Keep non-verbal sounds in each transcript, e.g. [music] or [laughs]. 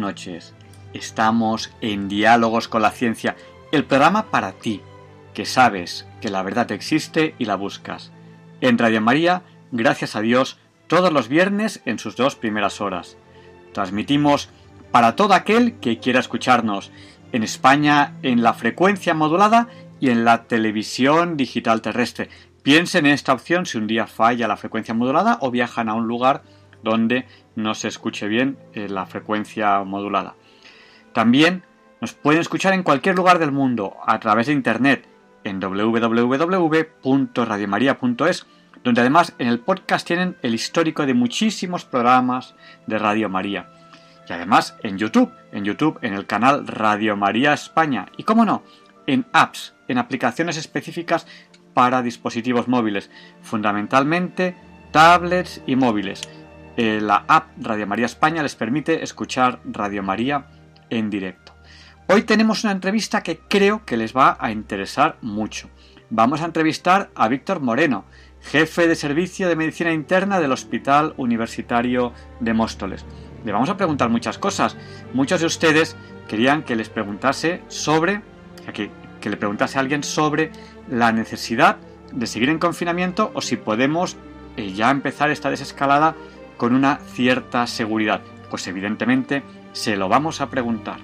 Noches. Estamos en Diálogos con la Ciencia, el programa para ti, que sabes que la verdad existe y la buscas. En Radio María, gracias a Dios, todos los viernes en sus dos primeras horas. Transmitimos para todo aquel que quiera escucharnos, en España en la frecuencia modulada y en la televisión digital terrestre. Piensen en esta opción si un día falla la frecuencia modulada o viajan a un lugar donde no se escuche bien eh, la frecuencia modulada. También nos pueden escuchar en cualquier lugar del mundo a través de internet en www.radiomaria.es, donde además en el podcast tienen el histórico de muchísimos programas de Radio María. Y además en YouTube, en YouTube en el canal Radio María España y cómo no, en apps, en aplicaciones específicas para dispositivos móviles, fundamentalmente tablets y móviles eh, la app Radio María España les permite escuchar Radio María en directo. Hoy tenemos una entrevista que creo que les va a interesar mucho. Vamos a entrevistar a Víctor Moreno, jefe de servicio de medicina interna del Hospital Universitario de Móstoles. Le vamos a preguntar muchas cosas. Muchos de ustedes querían que les preguntase sobre, que, que le preguntase a alguien sobre la necesidad de seguir en confinamiento o si podemos eh, ya empezar esta desescalada con una cierta seguridad? Pues evidentemente se lo vamos a preguntar.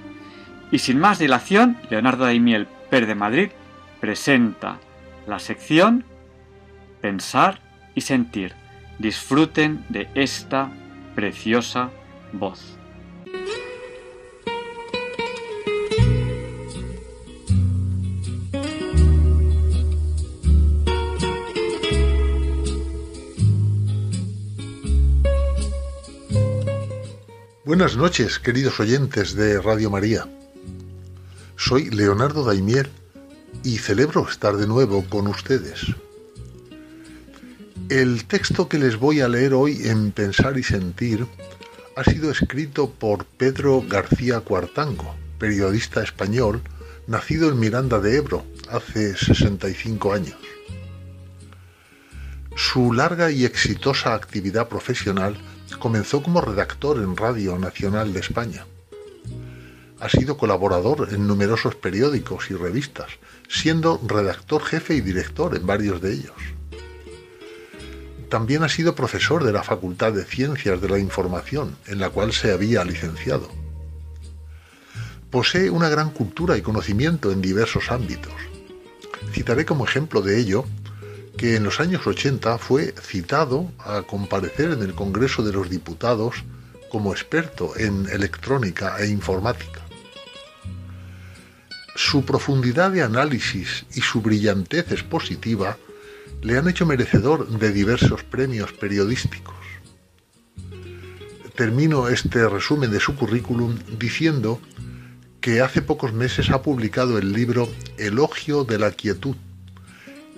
Y sin más dilación, Leonardo Daimiel, Per de Madrid, presenta la sección Pensar y Sentir. Disfruten de esta preciosa voz. Buenas noches, queridos oyentes de Radio María. Soy Leonardo Daimier y celebro estar de nuevo con ustedes. El texto que les voy a leer hoy en Pensar y Sentir ha sido escrito por Pedro García Cuartango, periodista español, nacido en Miranda de Ebro hace 65 años. Su larga y exitosa actividad profesional comenzó como redactor en Radio Nacional de España. Ha sido colaborador en numerosos periódicos y revistas, siendo redactor jefe y director en varios de ellos. También ha sido profesor de la Facultad de Ciencias de la Información, en la cual se había licenciado. Posee una gran cultura y conocimiento en diversos ámbitos. Citaré como ejemplo de ello que en los años 80 fue citado a comparecer en el Congreso de los Diputados como experto en electrónica e informática. Su profundidad de análisis y su brillantez expositiva le han hecho merecedor de diversos premios periodísticos. Termino este resumen de su currículum diciendo que hace pocos meses ha publicado el libro Elogio de la Quietud,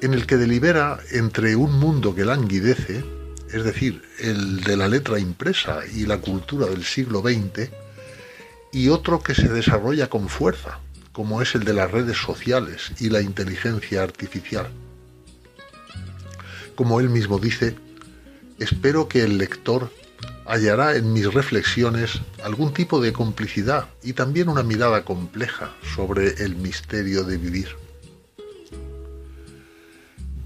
en el que delibera entre un mundo que languidece, es decir, el de la letra impresa y la cultura del siglo XX, y otro que se desarrolla con fuerza, como es el de las redes sociales y la inteligencia artificial. Como él mismo dice, espero que el lector hallará en mis reflexiones algún tipo de complicidad y también una mirada compleja sobre el misterio de vivir.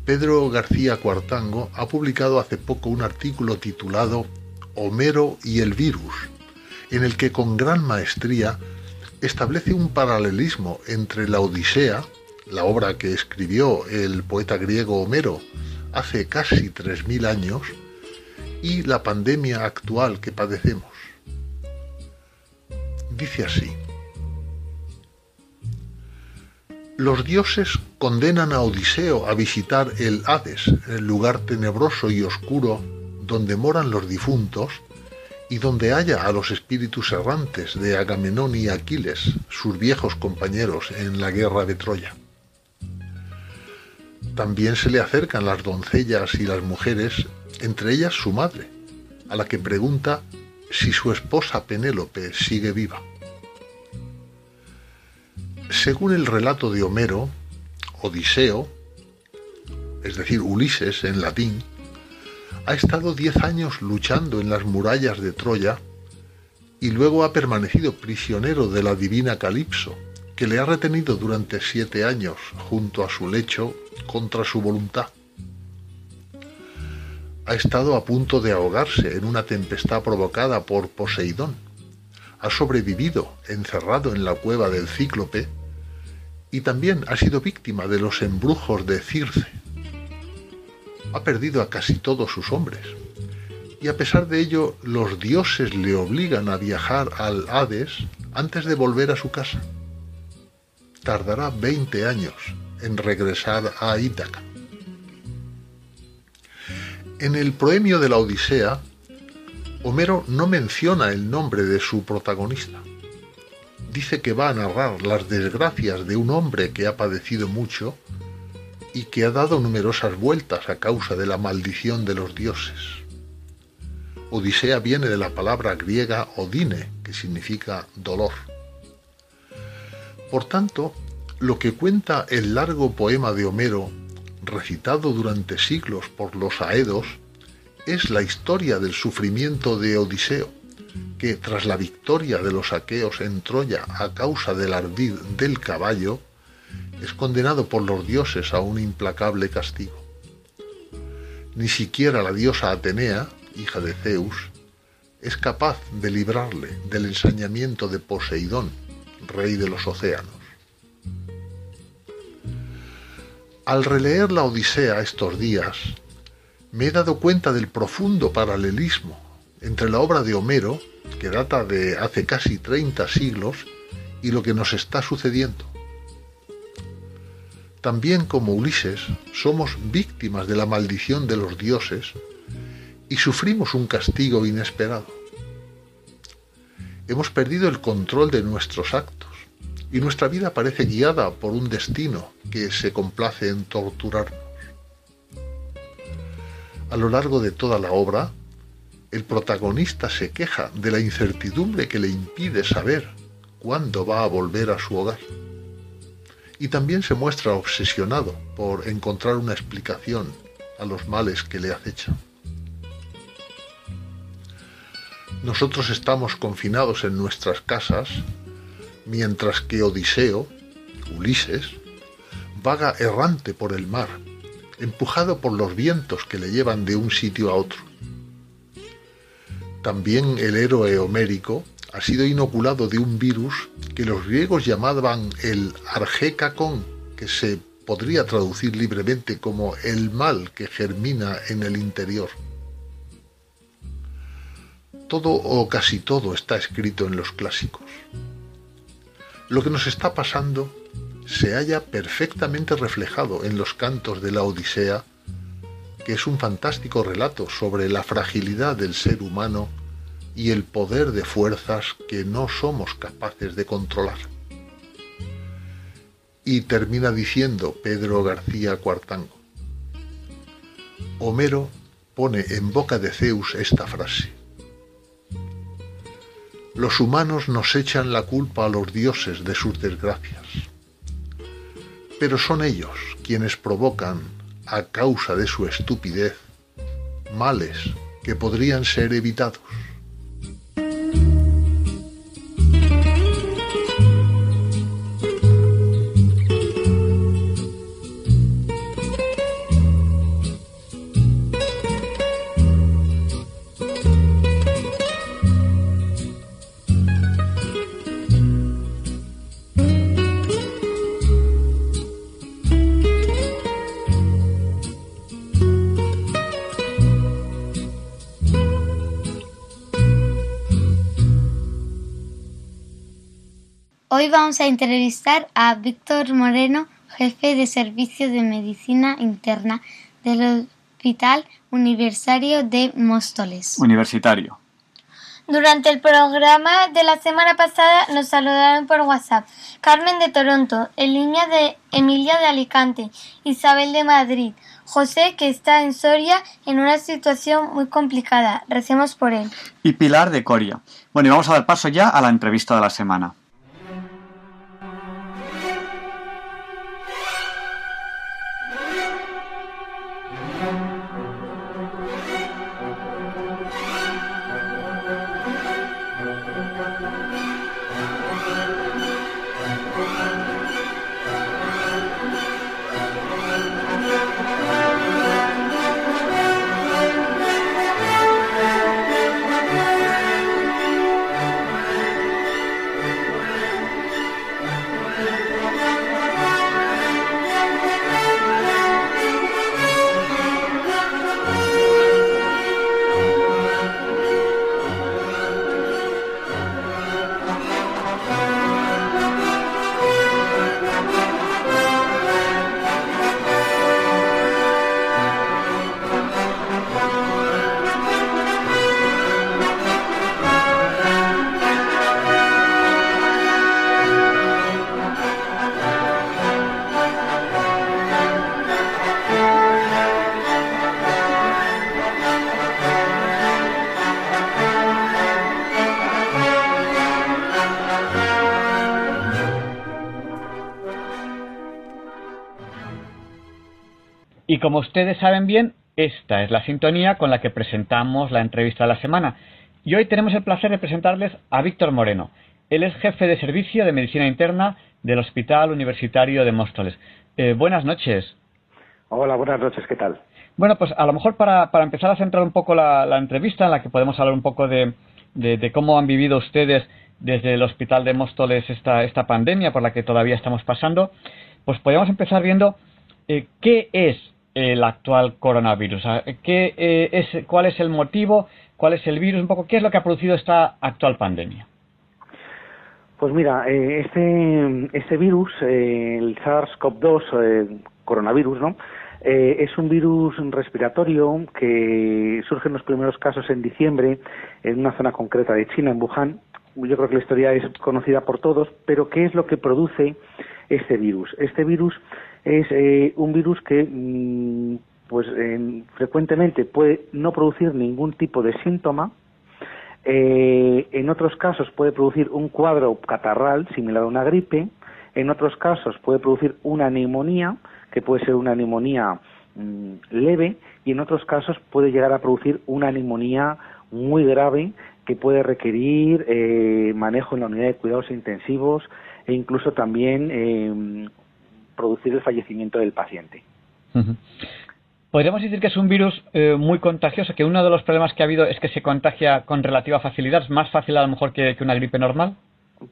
Pedro García Cuartango ha publicado hace poco un artículo titulado Homero y el virus, en el que con gran maestría establece un paralelismo entre la Odisea, la obra que escribió el poeta griego Homero hace casi 3.000 años, y la pandemia actual que padecemos. Dice así, los dioses condenan a Odiseo a visitar el Hades, el lugar tenebroso y oscuro donde moran los difuntos, y donde haya a los espíritus errantes de Agamenón y Aquiles, sus viejos compañeros en la guerra de Troya. También se le acercan las doncellas y las mujeres, entre ellas su madre, a la que pregunta si su esposa Penélope sigue viva. Según el relato de Homero, Odiseo, es decir, Ulises en latín, ha estado diez años luchando en las murallas de Troya y luego ha permanecido prisionero de la divina Calipso, que le ha retenido durante siete años junto a su lecho contra su voluntad. Ha estado a punto de ahogarse en una tempestad provocada por Poseidón. Ha sobrevivido encerrado en la cueva del Cíclope y también ha sido víctima de los embrujos de Circe ha perdido a casi todos sus hombres. Y a pesar de ello, los dioses le obligan a viajar al Hades antes de volver a su casa. Tardará 20 años en regresar a Ítaca. En el proemio de la Odisea, Homero no menciona el nombre de su protagonista. Dice que va a narrar las desgracias de un hombre que ha padecido mucho y que ha dado numerosas vueltas a causa de la maldición de los dioses. Odisea viene de la palabra griega odine, que significa dolor. Por tanto, lo que cuenta el largo poema de Homero, recitado durante siglos por los aedos, es la historia del sufrimiento de Odiseo, que tras la victoria de los aqueos en Troya a causa del ardid del caballo, es condenado por los dioses a un implacable castigo. Ni siquiera la diosa Atenea, hija de Zeus, es capaz de librarle del ensañamiento de Poseidón, rey de los océanos. Al releer la Odisea estos días, me he dado cuenta del profundo paralelismo entre la obra de Homero, que data de hace casi 30 siglos, y lo que nos está sucediendo. También como Ulises somos víctimas de la maldición de los dioses y sufrimos un castigo inesperado. Hemos perdido el control de nuestros actos y nuestra vida parece guiada por un destino que se complace en torturarnos. A lo largo de toda la obra, el protagonista se queja de la incertidumbre que le impide saber cuándo va a volver a su hogar y también se muestra obsesionado por encontrar una explicación a los males que le acechan. Nosotros estamos confinados en nuestras casas, mientras que Odiseo, Ulises, vaga errante por el mar, empujado por los vientos que le llevan de un sitio a otro. También el héroe homérico ha sido inoculado de un virus que los griegos llamaban el argecacón, que se podría traducir libremente como el mal que germina en el interior. Todo o casi todo está escrito en los clásicos. Lo que nos está pasando se halla perfectamente reflejado en los cantos de la Odisea, que es un fantástico relato sobre la fragilidad del ser humano y el poder de fuerzas que no somos capaces de controlar. Y termina diciendo Pedro García Cuartango. Homero pone en boca de Zeus esta frase. Los humanos nos echan la culpa a los dioses de sus desgracias, pero son ellos quienes provocan, a causa de su estupidez, males que podrían ser evitados. Hoy vamos a entrevistar a Víctor Moreno, jefe de Servicio de Medicina Interna del Hospital Universitario de Móstoles. Universitario. Durante el programa de la semana pasada nos saludaron por WhatsApp Carmen de Toronto, Emilia de, Emilia de Alicante, Isabel de Madrid, José que está en Soria en una situación muy complicada. Recemos por él. Y Pilar de Coria. Bueno, y vamos a dar paso ya a la entrevista de la semana. Como ustedes saben bien, esta es la sintonía con la que presentamos la entrevista de la semana. Y hoy tenemos el placer de presentarles a Víctor Moreno. Él es jefe de servicio de medicina interna del Hospital Universitario de Móstoles. Eh, buenas noches. Hola, buenas noches, ¿qué tal? Bueno, pues a lo mejor para, para empezar a centrar un poco la, entrevista, en la que podemos hablar un poco de, de, cómo han vivido ustedes desde el Hospital de Móstoles esta, esta pandemia por la que todavía estamos pasando, pues podríamos empezar viendo eh, qué es el actual coronavirus? ¿Qué, eh, es, ¿Cuál es el motivo? ¿Cuál es el virus? Un poco, ¿qué es lo que ha producido esta actual pandemia? Pues mira, eh, este, este virus, eh, el SARS-CoV-2, coronavirus, ¿no? es un virus respiratorio que surge en los primeros casos en diciembre en una zona concreta de China, en Wuhan. Yo creo que la historia es conocida por todos, pero ¿qué es lo que produce este virus? Este virus es eh, un virus que mm, pues frecuentemente puede no producir ningún tipo de síntoma. Eh, en otros casos puede producir un cuadro catarral similar a una gripe. En otros casos puede producir una neumonía que puede ser una neumonía mm, leve. Y en otros casos puede llegar a producir una neumonía muy grave que puede requerir eh, manejo en la unidad de cuidados intensivos e incluso también producir el fallecimiento del paciente. Podríamos decir que es un virus eh, muy contagioso, que uno de los problemas que ha habido es que se contagia con relativa facilidad, es más fácil a lo mejor que, una gripe normal.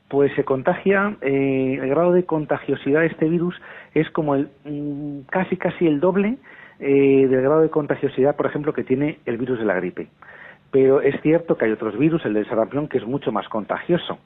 Pues se contagia, eh, el grado de contagiosidad de este virus es como el mm, casi casi el doble eh, del grado de contagiosidad, por ejemplo, que tiene el virus de la gripe. Pero es cierto que hay otros virus, el del sarampión, que es mucho más contagioso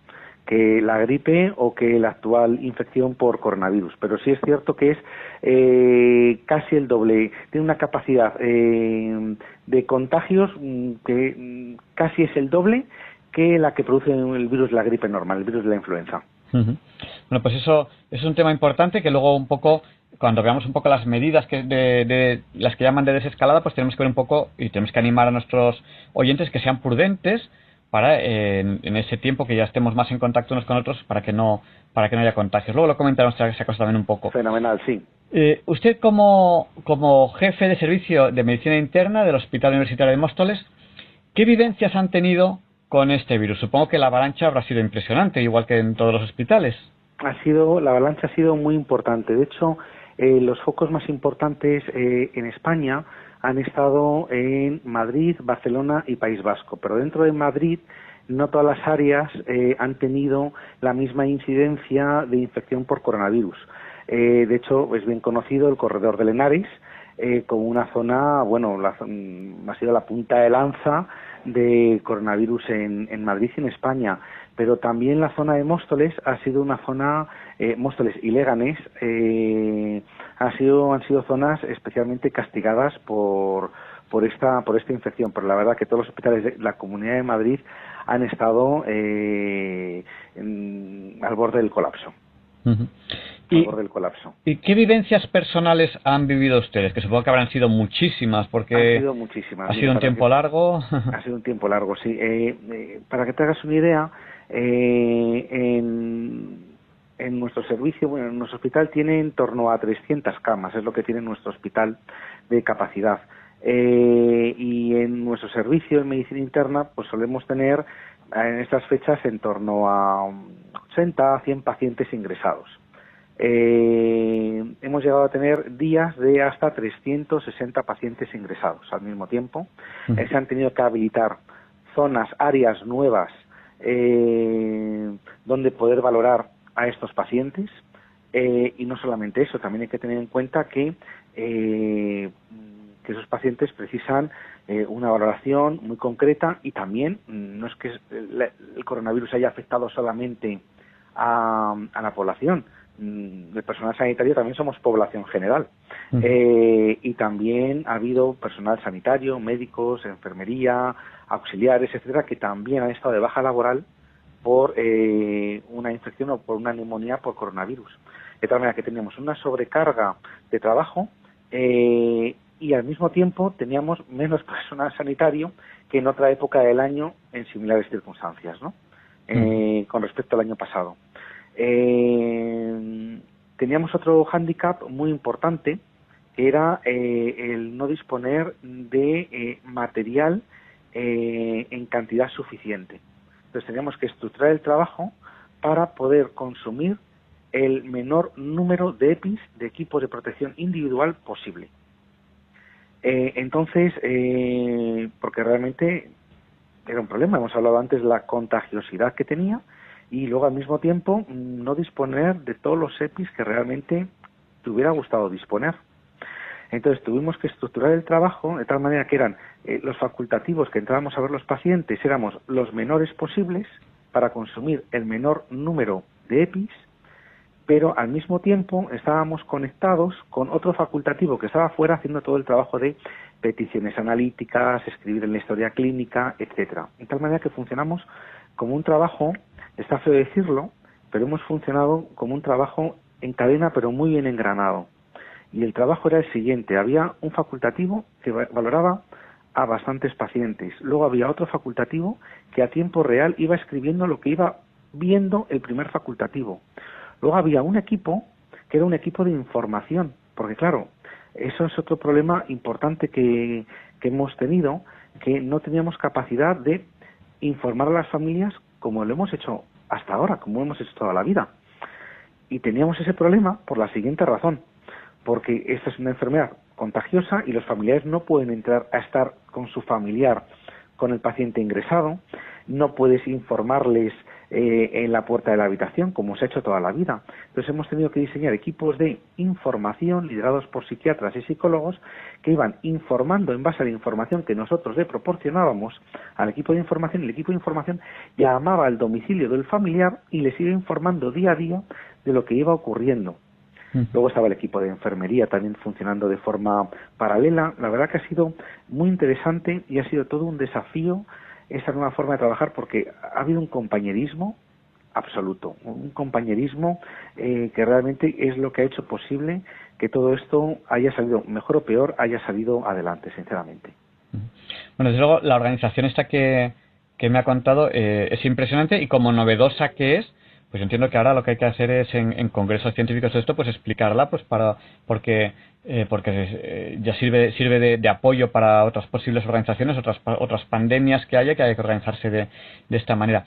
que la gripe o que la actual infección por coronavirus. Pero sí es cierto que es eh, casi el doble, tiene una capacidad eh, de contagios mm, que mm, casi es el doble que la que produce el virus de la gripe normal, el virus de la influenza. Bueno, pues eso es un tema importante que luego un poco cuando veamos un poco las medidas que de, de, las que llaman de desescalada, pues tenemos que ver un poco y tenemos que animar a nuestros oyentes que sean prudentes, para en, ese tiempo que ya estemos más en contacto unos con otros para que no para que no haya contagios. Luego lo comentaremos esa cosa también un poco. Fenomenal, sí. Eh, usted como, como jefe de servicio de medicina interna del Hospital Universitario de Móstoles, ¿qué vivencias han tenido con este virus? Supongo que la avalancha habrá sido impresionante, igual que en todos los hospitales. Ha sido, la avalancha ha sido muy importante. De hecho, eh, los focos más importantes eh, en España han estado en Madrid, Barcelona y País Vasco. Pero dentro de Madrid no todas las áreas eh, han tenido la misma incidencia de infección por coronavirus. Eh, de hecho, es bien conocido el corredor de Lenares eh, como una zona, bueno, mm, ha sido la punta de lanza de coronavirus en, en Madrid y en España pero también la zona de Móstoles ha sido una zona, eh, Móstoles y Leganés, eh, ha sido, han sido zonas especialmente castigadas por, por esta por esta infección. Pero la verdad que todos los hospitales de la Comunidad de Madrid han estado eh, al borde del colapso. y, del colapso. ¿Y qué vivencias personales han vivido ustedes? Que supongo que habrán sido muchísimas, porque... Han sido muchísimas. ¿Ha sido un tiempo largo? [laughs] Ha sido un tiempo largo, sí. Eh, eh, para que te hagas una idea, eh, en, en nuestro servicio, bueno, en nuestro hospital tiene en torno a 300 camas, es lo que tiene nuestro hospital de capacidad. Eh, y en nuestro servicio en medicina interna, pues solemos tener en estas fechas en torno a 80 a 100 pacientes ingresados. Eh, hemos llegado a tener días de hasta 360 pacientes ingresados al mismo tiempo. Eh, se han tenido que habilitar zonas, áreas nuevas eh, donde poder valorar a estos pacientes. y no solamente eso, también hay que tener en cuenta que, que esos pacientes precisan una valoración muy concreta y también mm, no es que el coronavirus haya afectado solamente a, a la población, mm, el personal sanitario también somos población general. Eh, y también ha habido personal sanitario, médicos, enfermería, auxiliares, etcétera, que también han estado de baja laboral por eh, una infección o por una neumonía por coronavirus. De tal manera que teníamos una sobrecarga de trabajo eh, y al mismo tiempo teníamos menos [laughs] personal sanitario que en otra época del año en similares circunstancias, ¿no? Con respecto al año pasado. Eh, teníamos otro hándicap muy importante, que era eh, el no disponer de eh, en cantidad suficiente. Entonces teníamos que estructurar el trabajo para poder consumir el menor número de EPIs, de equipos de protección individual posible. entonces, porque realmente era un problema, hemos hablado antes de la contagiosidad que tenía, y luego al mismo tiempo no disponer de todos los EPIs que realmente te hubiera gustado disponer. Entonces tuvimos que estructurar el trabajo de tal manera que eran eh, los facultativos que entrábamos a ver los pacientes éramos los menores posibles para consumir el menor número de EPIs, pero al mismo tiempo estábamos conectados con otro facultativo que estaba fuera haciendo todo el trabajo de peticiones analíticas, escribir en la historia clínica, etcétera. De tal manera que funcionamos como un trabajo Está feo decirlo, pero hemos funcionado como un trabajo en cadena, pero muy bien engranado. Y el trabajo era el siguiente, había un facultativo que valoraba a bastantes pacientes. Luego había otro facultativo que a tiempo real iba escribiendo lo que iba viendo el primer facultativo. Luego había un equipo que era un equipo de información, porque claro, eso es otro problema importante que, hemos tenido, que no teníamos capacidad de informar a las familias como lo hemos hecho hasta ahora, como hemos hecho toda la vida. Y teníamos ese problema por la siguiente razón, porque esta es una enfermedad contagiosa y los familiares no pueden entrar a estar con su familiar, con el paciente ingresado, no puedes informarles eh, en la puerta de la habitación, como se ha hecho toda la vida. Entonces hemos tenido que diseñar equipos de información liderados por psiquiatras y psicólogos que iban informando en base a la información que nosotros le proporcionábamos al equipo de información. El equipo de información llamaba al domicilio del familiar y les iba informando día a día de lo que iba ocurriendo. Luego estaba el equipo de enfermería también funcionando de forma paralela. La verdad que ha sido muy interesante y ha sido todo un desafío esa nueva forma de trabajar porque ha habido un compañerismo absoluto, un compañerismo eh, que realmente es lo que ha hecho posible que todo esto haya salido, mejor o peor, haya salido adelante, sinceramente. Bueno, desde luego, la organización esta que, que me ha contado eh, es impresionante y como novedosa que es, pues entiendo que ahora lo que hay que hacer es en, congresos científicos de esto, pues explicarla, pues para, porque, eh, porque eh, ya sirve, sirve de, apoyo para otras posibles organizaciones, otras, otras pandemias que haya, que hay que organizarse de, de esta manera.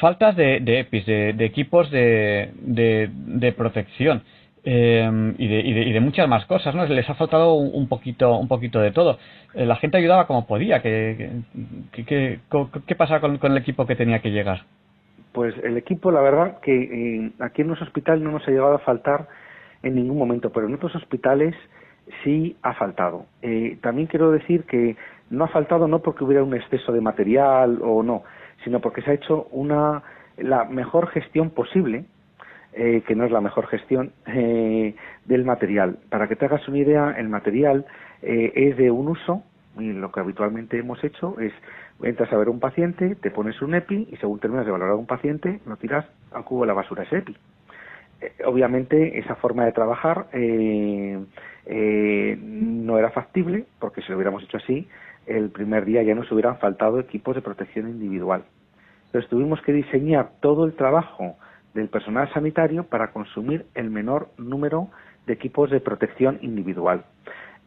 Faltas de, de EPIs, de, equipos de, de, protección. Eh, y, de, y, de, muchas más cosas, ¿no? Les ha faltado un, poquito, un poquito de todo. la gente ayudaba como podía. ¿Qué, qué, qué, pasaba con, con, el equipo que tenía que llegar? Pues el equipo, la verdad, que eh, aquí en nuestro hospital no nos ha llegado a faltar en ningún momento, pero en otros hospitales sí ha faltado. Eh, también quiero decir que no ha faltado no porque hubiera un exceso de material o no, sino porque se ha hecho una la mejor gestión posible, eh, que no es la mejor gestión [laughs] del material. Para que te hagas una idea, el material es de un uso Y lo que habitualmente hemos hecho es entras a ver un paciente, te pones un EPI y según terminas de valorar a un paciente, lo tiras al cubo de la basura ese EPI. Eh, obviamente esa forma de trabajar eh, eh, no era factible porque si lo hubiéramos hecho así, el primer día ya nos hubieran faltado equipos de protección individual. Entonces tuvimos que diseñar todo el trabajo del personal sanitario para consumir el menor número de equipos de protección individual.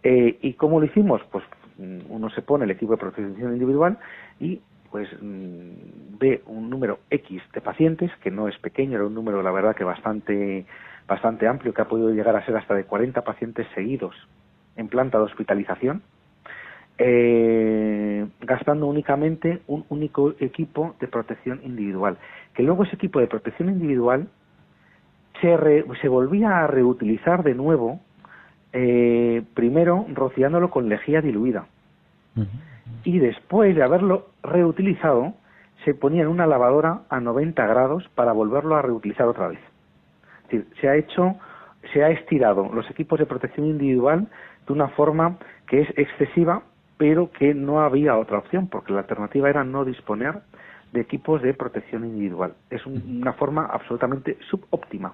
¿Y cómo lo hicimos? Pues uno se pone el equipo de protección individual y pues mm, ve un número X de pacientes, que no es pequeño, era un número la verdad que bastante, bastante amplio, que ha podido llegar a ser hasta de 40 pacientes seguidos en planta de hospitalización, eh, gastando únicamente un único equipo de protección individual, que luego ese equipo de protección individual se, se volvía a reutilizar de nuevo, eh, primero rociándolo con lejía diluida y después de haberlo reutilizado se ponía en una lavadora a 90 grados para volverlo a reutilizar otra vez. Es decir, se ha hecho, se ha estirado los equipos de protección individual de una forma que es excesiva, pero que no había otra opción, porque la alternativa era no disponer de equipos de protección individual. Es una forma absolutamente subóptima,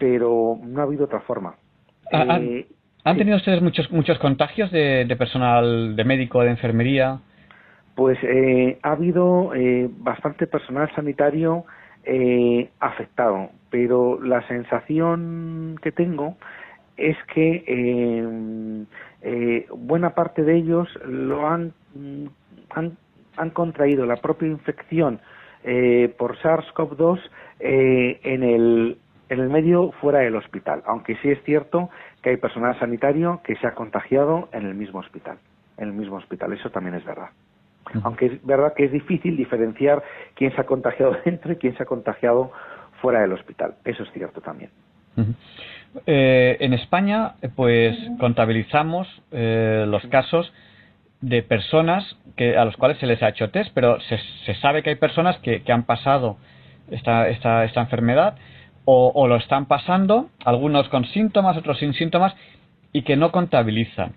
pero no ha habido otra forma. Ah, ah, eh, ¿Han tenido ustedes muchos muchos contagios de, personal de médico, de enfermería? Pues eh, ha habido eh, bastante personal sanitario eh, afectado, pero la sensación que tengo es que buena parte de ellos lo han, han, han contraído la propia infección por SARS-CoV-2 en el en el medio fuera del hospital, aunque sí es cierto que hay personal sanitario que se ha contagiado en el mismo hospital, en el mismo hospital, eso también es verdad. Aunque es verdad que es difícil diferenciar quién se ha contagiado [laughs] dentro y quién se ha contagiado fuera del hospital, eso es cierto también. Eh, en España, pues contabilizamos eh, los casos de personas que, a los cuales se les ha hecho test, pero se, se sabe que hay personas que, que han pasado esta, esta, esta enfermedad o, lo están pasando, algunos con síntomas, otros sin síntomas, y que no contabilizan.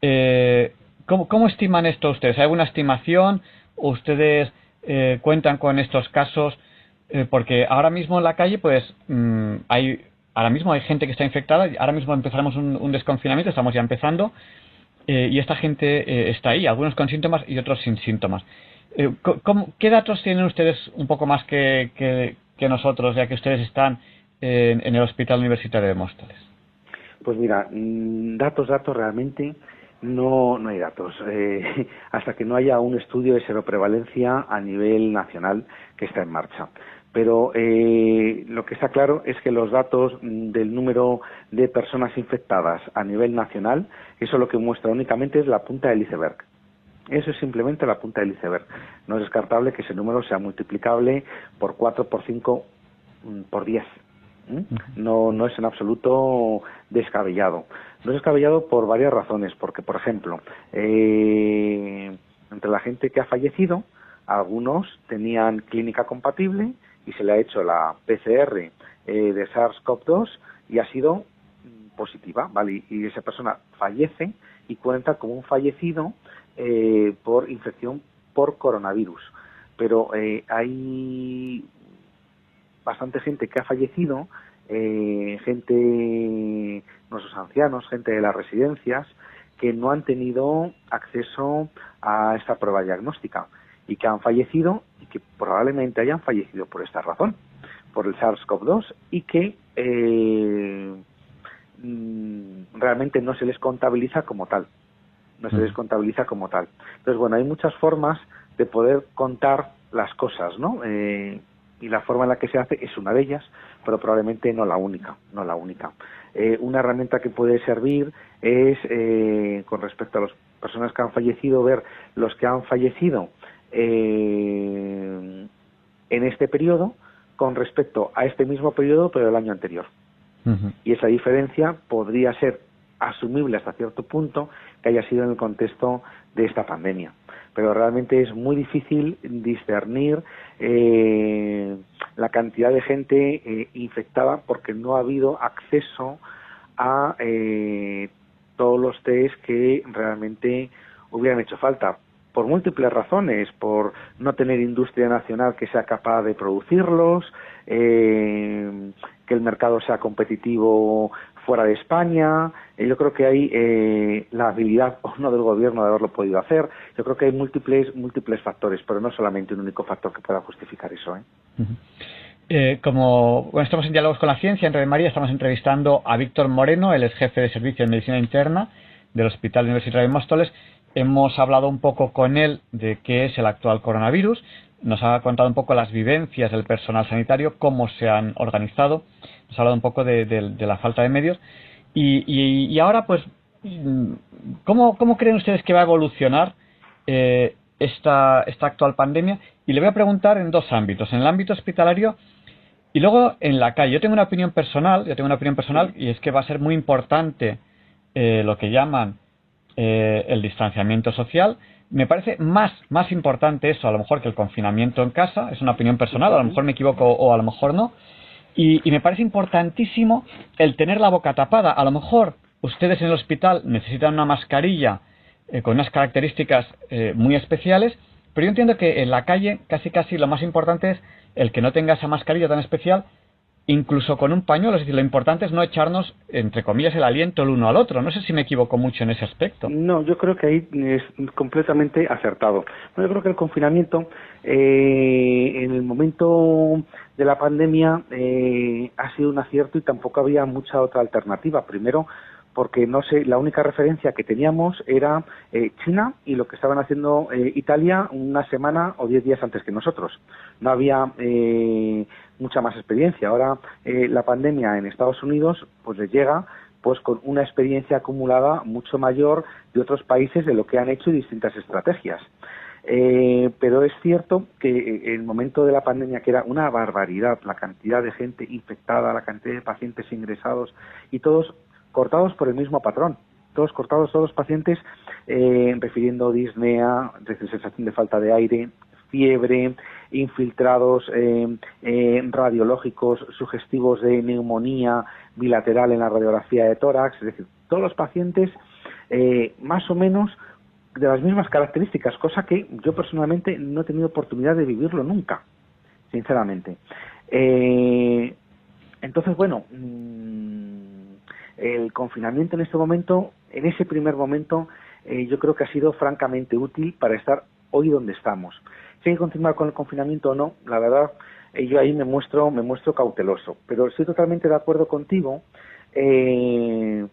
Eh, ¿cómo, estiman esto ustedes? ¿Hay alguna estimación? ¿Ustedes eh, cuentan con estos casos? Eh, porque ahora mismo en la calle, pues, mm, hay, ahora mismo hay gente que está infectada, ahora mismo empezaremos un, desconfinamiento, estamos ya empezando, y esta gente está ahí, algunos con síntomas y otros sin síntomas. ¿Qué datos tienen ustedes un poco más que, que nosotros, ya que ustedes están en, el Hospital Universitario de Móstoles? Pues mira, mm, datos, datos realmente no, no hay datos. Eh, [laughs] hasta que no haya un estudio de seroprevalencia a nivel nacional que está en marcha. Pero eh, lo que está claro es que los datos mm, del número de personas infectadas a nivel nacional, eso lo que muestra únicamente es la punta del iceberg. Eso es simplemente la punta del iceberg. No es descartable que ese número sea multiplicable por 4, por 5, mm, por 10. No, no es en absoluto descabellado. No es descabellado por varias razones, porque, por ejemplo, eh, entre la gente que ha fallecido, algunos tenían clínica compatible y se le ha hecho la PCR eh, de SARS-CoV-2 y ha sido mm, positiva, ¿vale? Y esa persona fallece y cuenta como un fallecido eh, por infección por coronavirus. Pero eh, hay bastante gente que ha fallecido, eh, gente, nuestros ancianos, gente de las residencias, que no han tenido acceso a esta prueba diagnóstica y que han fallecido y que probablemente hayan fallecido por esta razón, por el SARS-CoV-2 y que mm, realmente no se les contabiliza como tal no se descontabiliza como tal. Entonces, bueno, hay muchas formas de poder contar las cosas, ¿no? Eh, y la forma en la que se hace es una de ellas, pero probablemente no la única, no la única. Eh, una herramienta que puede servir es, eh, con respecto a las personas que han fallecido, ver los que han fallecido en este periodo con respecto a este mismo periodo, pero del año anterior. Y esa diferencia podría ser asumible hasta cierto punto que haya sido en el contexto de esta pandemia. Pero realmente es muy difícil discernir eh, la cantidad de gente eh, infectada porque no ha habido acceso a eh, todos los test que realmente hubieran hecho falta por múltiples razones, por no tener industria nacional que sea capaz de producirlos, eh, que el mercado sea competitivo fuera de España. Eh, yo creo que hay eh, la habilidad o no del gobierno de haberlo podido hacer. Yo creo que hay múltiples múltiples factores, pero no solamente un único factor que pueda justificar eso. como estamos en diálogos con la ciencia, en Red María estamos entrevistando a Víctor Moreno, él es jefe de servicio de medicina interna del Hospital Universitario de Móstoles Hemos hablado un poco con él de qué es el actual coronavirus, nos ha contado un poco las vivencias del personal sanitario, cómo se han organizado, nos ha hablado un poco de, la falta de medios. Y, ahora, pues, ¿cómo, creen ustedes que va a evolucionar eh, esta, esta actual pandemia? Y le voy a preguntar en dos ámbitos, en el ámbito hospitalario y luego en la calle. Yo tengo una opinión personal, yo tengo una opinión personal y es que va a ser muy importante eh, lo que llaman eh, el distanciamiento social. Me parece más, más importante eso a lo mejor que el confinamiento en casa, es una opinión personal, a lo mejor me equivoco o a lo mejor no. Y, me parece importantísimo el tener la boca tapada. A lo mejor ustedes en el hospital necesitan una mascarilla eh, con unas características eh, muy especiales, pero yo entiendo que en la calle casi casi lo más importante es el que no tenga esa mascarilla tan especial incluso con un pañuelo. Es lo importante es no echarnos, entre comillas, el aliento el uno al otro. No sé si me equivoco mucho en ese aspecto. No, yo creo que ahí es completamente acertado. yo creo que el confinamiento, eh, en el momento de la pandemia, eh, ha sido un acierto y tampoco había mucha otra alternativa. Primero, porque no sé, la única referencia que teníamos era eh, China y lo que estaban haciendo eh, Italia una semana o diez días antes que nosotros. No había eh, mucha más experiencia. Ahora la pandemia en Estados Unidos pues les llega pues con una experiencia acumulada mucho mayor de otros países de lo que han hecho y distintas estrategias. pero es cierto que el momento de la pandemia, que era una barbaridad, la cantidad de gente infectada, la cantidad de pacientes ingresados y todos cortados por el mismo patrón. Todos cortados, todos los pacientes eh, refiriendo disnea, sensación de falta de aire, fiebre, infiltrados eh, eh, radiológicos sugestivos de neumonía bilateral en la radiografía de tórax, es decir, todos los pacientes más o menos de las mismas características, cosa que yo personalmente no he tenido oportunidad de vivirlo nunca, sinceramente. entonces, bueno, mm, el confinamiento en este momento, en ese primer momento, eh, yo creo que ha sido francamente útil para estar hoy donde estamos. Si hay que continuar con el confinamiento o no, la verdad, eh, yo ahí me muestro, me muestro cauteloso. Pero estoy totalmente de acuerdo contigo eh,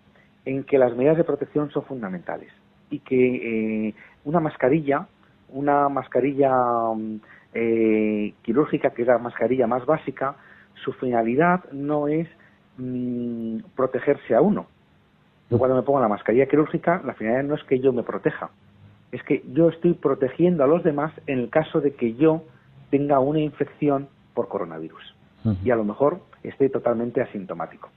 en que las medidas de protección son fundamentales y que una mascarilla, una mascarilla mm, quirúrgica, que es la mascarilla más básica, su finalidad no es Mm, protegerse a uno. Yo cuando me pongo la mascarilla quirúrgica, la finalidad no es que yo me proteja, es que yo estoy protegiendo a los demás en el caso de que yo tenga una infección por coronavirus. Y a lo mejor esté totalmente asintomático.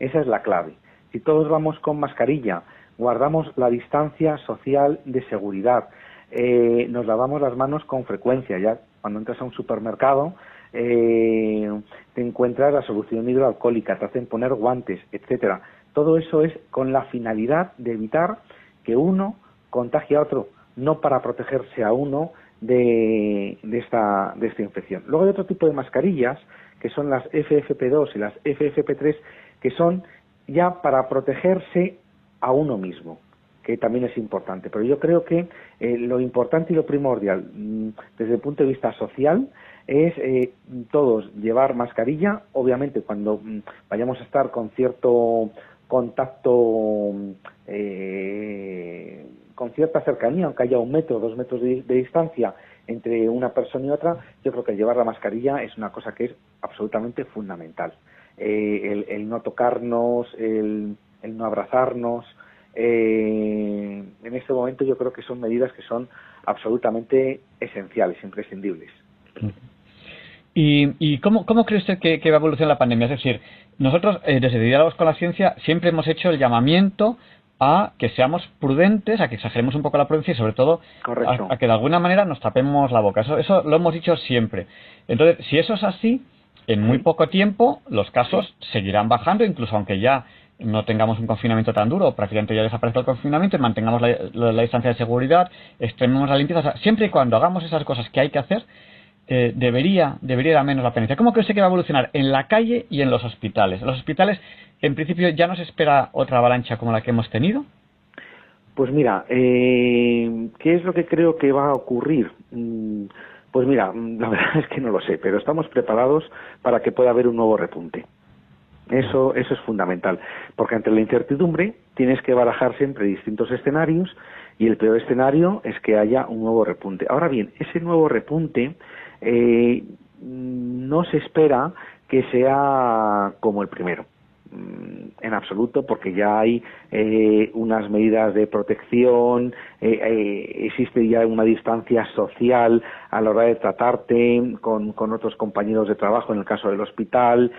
Esa es la clave. Si todos vamos con mascarilla, guardamos la distancia social de seguridad, eh, nos lavamos las manos con frecuencia, ya cuando entras a un supermercado, eh, te encuentras la solución hidroalcohólica, te hacen poner guantes, etcétera. Todo eso es con la finalidad de evitar que uno contagie a otro, no para protegerse a uno de, esta, de esta infección. Luego hay otro tipo de mascarillas, que son las FFP2 y las FFP3, que son ya para protegerse a uno mismo que también es importante. Pero yo creo que eh, lo importante y lo primordial mm, desde el punto de vista social es eh, todos llevar mascarilla, obviamente cuando mm, vayamos a estar con cierto contacto, eh, con cierta cercanía, aunque haya un metro, dos metros de, distancia entre una persona y otra, yo creo que llevar la mascarilla es una cosa que es absolutamente fundamental. el, no tocarnos, el no abrazarnos, eh, en este momento yo creo que son medidas que son absolutamente esenciales, imprescindibles. ¿Y, y cómo, cómo cree usted que, va a evolucionar la pandemia? Es decir, nosotros eh, desde Diálogos con la Ciencia siempre hemos hecho el llamamiento a que seamos prudentes, a que exageremos un poco la prudencia y sobre todo a, que de alguna manera nos tapemos la boca. Eso, eso lo hemos dicho siempre. Entonces, si eso es así, en muy poco tiempo los casos seguirán bajando, incluso aunque ya no tengamos un confinamiento tan duro, prácticamente ya desaparezca el confinamiento, mantengamos la, distancia de seguridad, extrememos la limpieza, siempre y cuando hagamos esas cosas que hay que hacer, eh, debería, debería dar menos la pena. ¿Cómo crees que va a evolucionar? En la calle y en los hospitales. Los hospitales, en principio, ya no se espera otra avalancha como la que hemos tenido. Pues mira, eh, ¿qué es lo que creo que va a ocurrir? Mm, pues mira, mm, la [laughs] verdad es que no lo sé, pero estamos preparados para que pueda haber un nuevo repunte. Eso, eso es fundamental, porque ante la incertidumbre tienes que barajar siempre distintos escenarios y el peor escenario es que haya un nuevo repunte. Ahora bien, ese nuevo repunte eh, no se espera que sea como el primero mm, en absoluto porque ya hay eh, unas medidas de protección, eh, eh, existe ya una distancia social a la hora de tratarte con, otros compañeros de trabajo en el caso del hospital,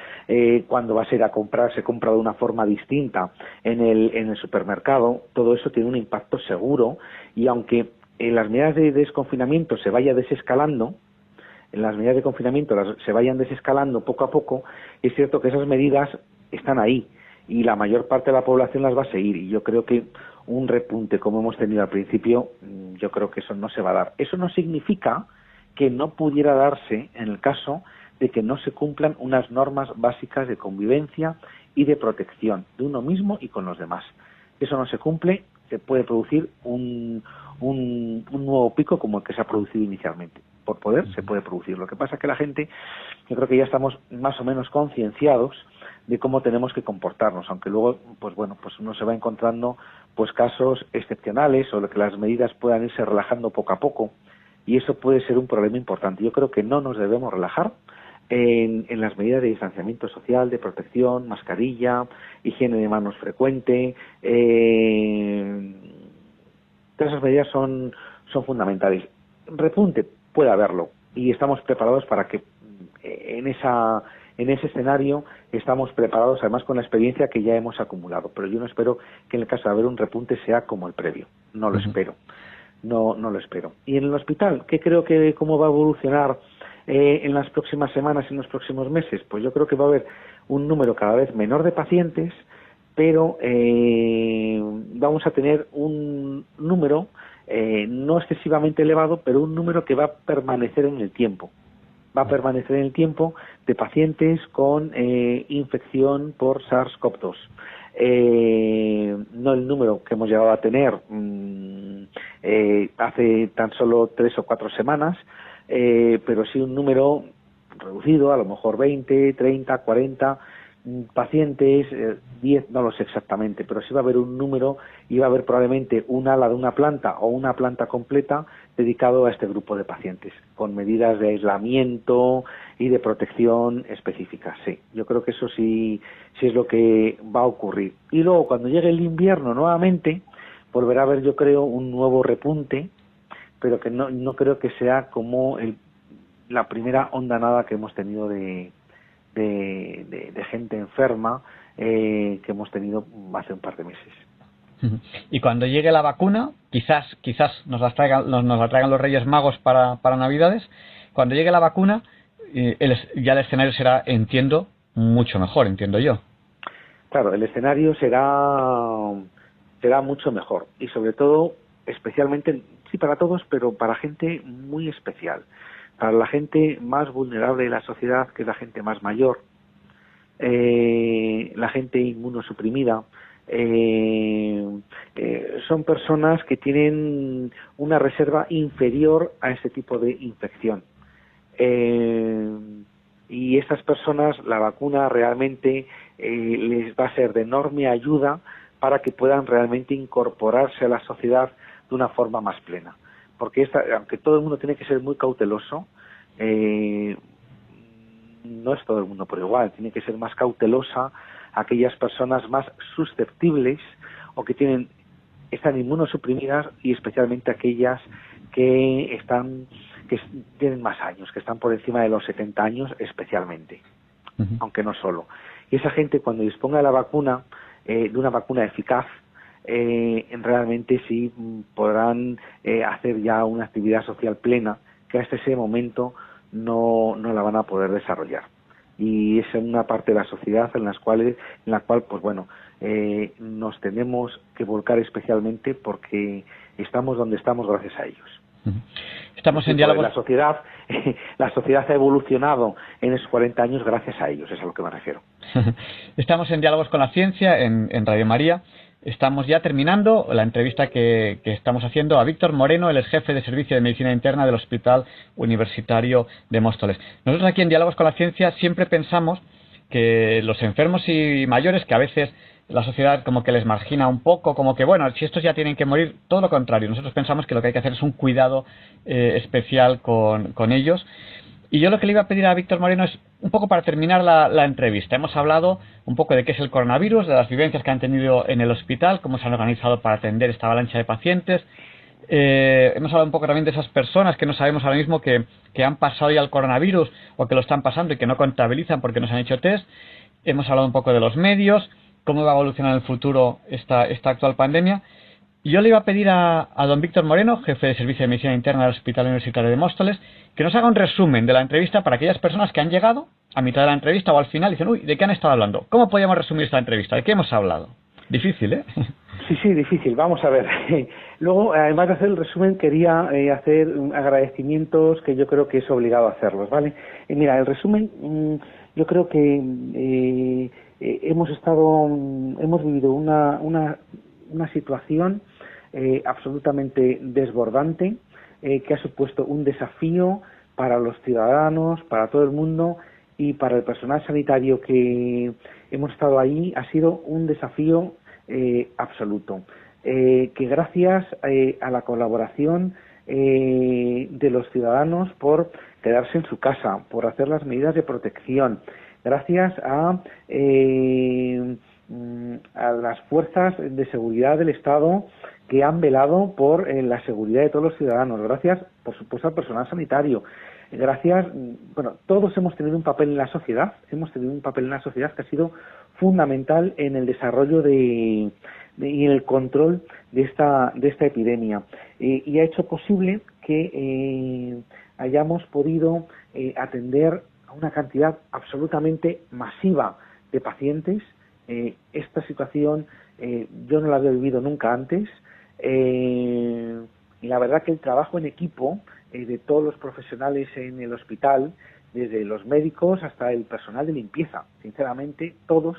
cuando vas a ir a comprar se compra de una forma distinta en el, en el supermercado, todo eso tiene un impacto seguro y aunque en las medidas de desconfinamiento se vaya desescalando, en las medidas de confinamiento se vayan desescalando poco a poco, es cierto que esas medidas están ahí y la mayor parte de la población las va a seguir y yo creo que un repunte como hemos tenido al principio, mm, yo creo que eso no se va a dar. Eso no significa que no pudiera darse en el caso de que no se cumplan unas normas básicas de convivencia y de protección de uno mismo y con los demás. Eso no se cumple, se puede producir un, un nuevo pico como el que se ha producido inicialmente por poder se puede producir. Lo que pasa es que la gente, yo creo que ya estamos más o menos concienciados de cómo tenemos que comportarnos, aunque luego, pues bueno, pues uno se va encontrando pues casos excepcionales o que las medidas puedan irse relajando poco a poco y eso puede ser un problema importante. Yo creo que no nos debemos relajar en, las medidas de distanciamiento social, de protección, mascarilla, higiene de manos frecuente. Eh, todas esas medidas son, son fundamentales. Repunte, pueda haberlo. Y estamos preparados para que eh, en esa en ese escenario estamos preparados además con la experiencia que ya hemos acumulado. Pero yo no espero que en el caso de haber un repunte sea como el previo. No lo espero. No no lo espero. Y en el hospital qué creo que cómo va a evolucionar eh, en las próximas semanas y en los próximos meses pues yo creo que va a haber un número cada vez menor de pacientes pero eh, vamos a tener un número eh, no excesivamente elevado, pero un número que va a permanecer en el tiempo. Va a permanecer en el tiempo de pacientes con eh, infección por SARS-CoV-2. Eh, no el número que hemos llegado a tener mm, hace tan solo tres o cuatro semanas, pero sí un número reducido, a lo mejor 20, 30, 40 pacientes, 10, eh, no lo sé exactamente, pero sí va a haber un número y va a haber probablemente un ala de una planta o una planta completa dedicado a este grupo de pacientes, con medidas de aislamiento y de protección específicas. Sí, yo creo que eso sí, sí es lo que va a ocurrir. Y luego, cuando llegue el invierno nuevamente, volverá a haber, yo creo, un nuevo repunte, pero que no, no creo que sea como el, la primera onda nada que hemos tenido de, de, gente enferma eh, que hemos tenido hace un par de meses. Y cuando llegue la vacuna, quizás quizás nos la traigan, nos, la traigan los Reyes Magos para, para Navidades. Cuando llegue la vacuna, eh, ya el escenario será, entiendo, mucho mejor, entiendo yo. Claro, el escenario será será mucho mejor y sobre todo, especialmente, sí para todos, pero para gente muy especial para la gente más vulnerable de la sociedad, que es la gente más mayor, eh, la gente inmunosuprimida, eh, eh, son personas que tienen una reserva inferior a ese tipo de infección. y estas personas, la vacuna realmente les va a ser de enorme ayuda para que puedan realmente incorporarse a la sociedad de una forma más plena porque esta, aunque todo el mundo tiene que ser muy cauteloso, eh, no es todo el mundo por igual, tiene que ser más cautelosa aquellas personas más susceptibles o que tienen están inmunosuprimidas y especialmente aquellas que están que tienen más años, que están por encima de los 70 años especialmente, aunque no solo. Y esa gente cuando disponga de la vacuna, eh, de una vacuna eficaz, eh, realmente sí podrán eh, hacer ya una actividad social plena que hasta ese momento no, no la van a poder desarrollar y es una parte de la sociedad en las cuales en la cual pues bueno eh, nos tenemos que volcar especialmente porque estamos donde estamos gracias a ellos. Estamos en diálogo. La sociedad, [laughs] la sociedad ha evolucionado en esos 40 años gracias a ellos, es a lo que me refiero. [laughs] Estamos en diálogos con la ciencia en, Radio María. Estamos ya terminando la entrevista que, estamos haciendo a Víctor Moreno, el jefe de servicio de medicina interna del Hospital Universitario de Móstoles. Nosotros aquí en Diálogos con la Ciencia siempre pensamos que los enfermos y mayores que a veces la sociedad como que les margina un poco, como que bueno, si estos ya tienen que morir, todo lo contrario. Nosotros pensamos que lo que hay que hacer es un cuidado eh, especial con, ellos. Y yo lo que le iba a pedir a Víctor Moreno es un poco para terminar la, entrevista. Hemos hablado un poco de qué es el coronavirus, de las vivencias que han tenido en el hospital, cómo se han organizado para atender esta avalancha de pacientes. Eh, hemos hablado un poco también de esas personas que no sabemos ahora mismo que, que han pasado ya el coronavirus o que lo están pasando y que no contabilizan porque no se han hecho test. Hemos hablado un poco de los medios cómo va a evolucionar en el futuro esta, esta actual pandemia. Yo le iba a pedir a, don Víctor Moreno, jefe de Servicio de Medicina Interna del Hospital Universitario de Móstoles, que nos haga un resumen de la entrevista para aquellas personas que han llegado a mitad de la entrevista o al final y dicen, uy, ¿de qué han estado hablando? ¿Cómo podríamos resumir esta entrevista? ¿De qué hemos hablado? Difícil, ¿eh? [laughs] Sí, sí, difícil. Vamos a ver. [laughs] Luego, además de hacer el resumen, quería eh, hacer agradecimientos que yo creo que es obligado a hacerlos, ¿vale? Mira, el resumen, mm, yo creo que eh, eh, hemos estado, mm, hemos vivido una, una, una situación eh, absolutamente desbordante eh, que ha supuesto un desafío para los ciudadanos, para todo el mundo y para el personal sanitario que hemos estado ahí ha sido un desafío absoluto. que gracias a la colaboración de los ciudadanos por quedarse en su casa, por hacer las medidas de protección, gracias a, eh, a las fuerzas de seguridad del Estado que han velado por eh, la seguridad de todos los ciudadanos, gracias, por supuesto, al personal sanitario, gracias, mm, bueno, todos hemos tenido un papel en la sociedad, hemos tenido un papel en la sociedad que ha sido fundamental en el desarrollo de, y en el control de esta, de esta epidemia eh, y ha hecho posible que hayamos podido atender a una cantidad absolutamente masiva de pacientes. Eh, esta situación eh, yo no la había vivido nunca antes. Eh, y la verdad que el trabajo en equipo de todos los profesionales en el hospital, desde los médicos hasta el personal de limpieza, sinceramente todos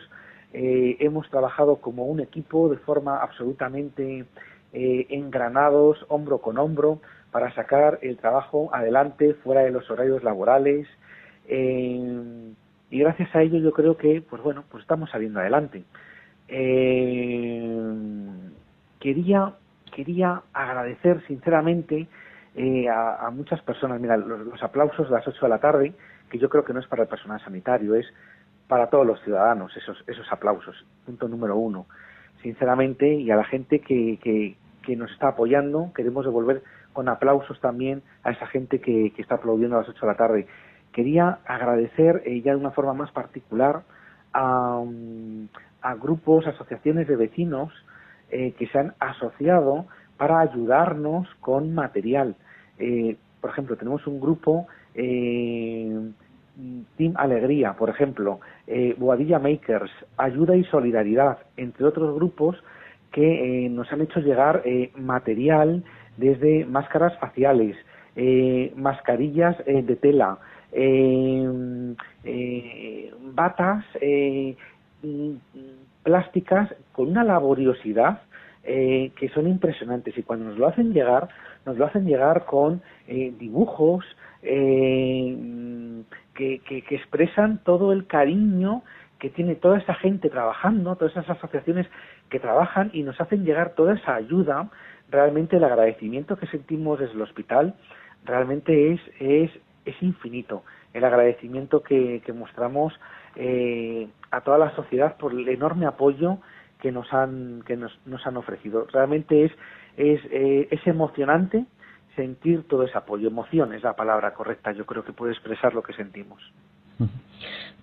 hemos trabajado como un equipo de forma absolutamente engranados, hombro con hombro, para sacar el trabajo adelante fuera de los horarios laborales, eh, y gracias a ello yo creo que, pues bueno, pues estamos saliendo adelante. Eh, quería, quería agradecer sinceramente eh, a, muchas personas. Mira, los, aplausos de las 8 de la tarde, que yo creo que no es para el personal sanitario, es para todos los ciudadanos, esos, esos aplausos. Punto número uno. Sinceramente, y a la gente que, que, que nos está apoyando, queremos devolver con aplausos también a esa gente que, que está aplaudiendo a las 8 de la tarde quería agradecer eh, ya de una forma más particular a, mm, grupos, asociaciones de vecinos eh, que se han asociado para ayudarnos con material. Eh, por ejemplo, tenemos un grupo, Team Alegría, por ejemplo, Boadilla Makers, Ayuda y Solidaridad, entre otros grupos que nos han hecho llegar material desde máscaras faciales, mascarillas de tela, eh, eh, batas eh, plásticas con una laboriosidad eh, que son impresionantes. Y cuando nos lo hacen llegar, nos lo hacen llegar con dibujos que, que, que expresan todo el cariño que tiene toda esa gente trabajando, todas esas asociaciones que trabajan y nos hacen llegar toda esa ayuda, realmente el agradecimiento que sentimos desde el hospital realmente es, es es infinito. El agradecimiento que, mostramos eh, a toda la sociedad por el enorme apoyo que nos han que nos, nos han ofrecido. Realmente es es, eh, es emocionante sentir todo ese apoyo. Emoción es la palabra correcta yo creo que puede expresar lo que sentimos. [laughs]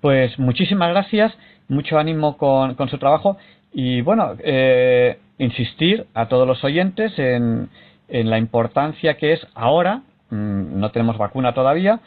Pues muchísimas gracias mucho ánimo con, con su trabajo y bueno eh, insistir a todos los oyentes en, en la importancia que es ahora Mm, no tenemos vacuna todavía,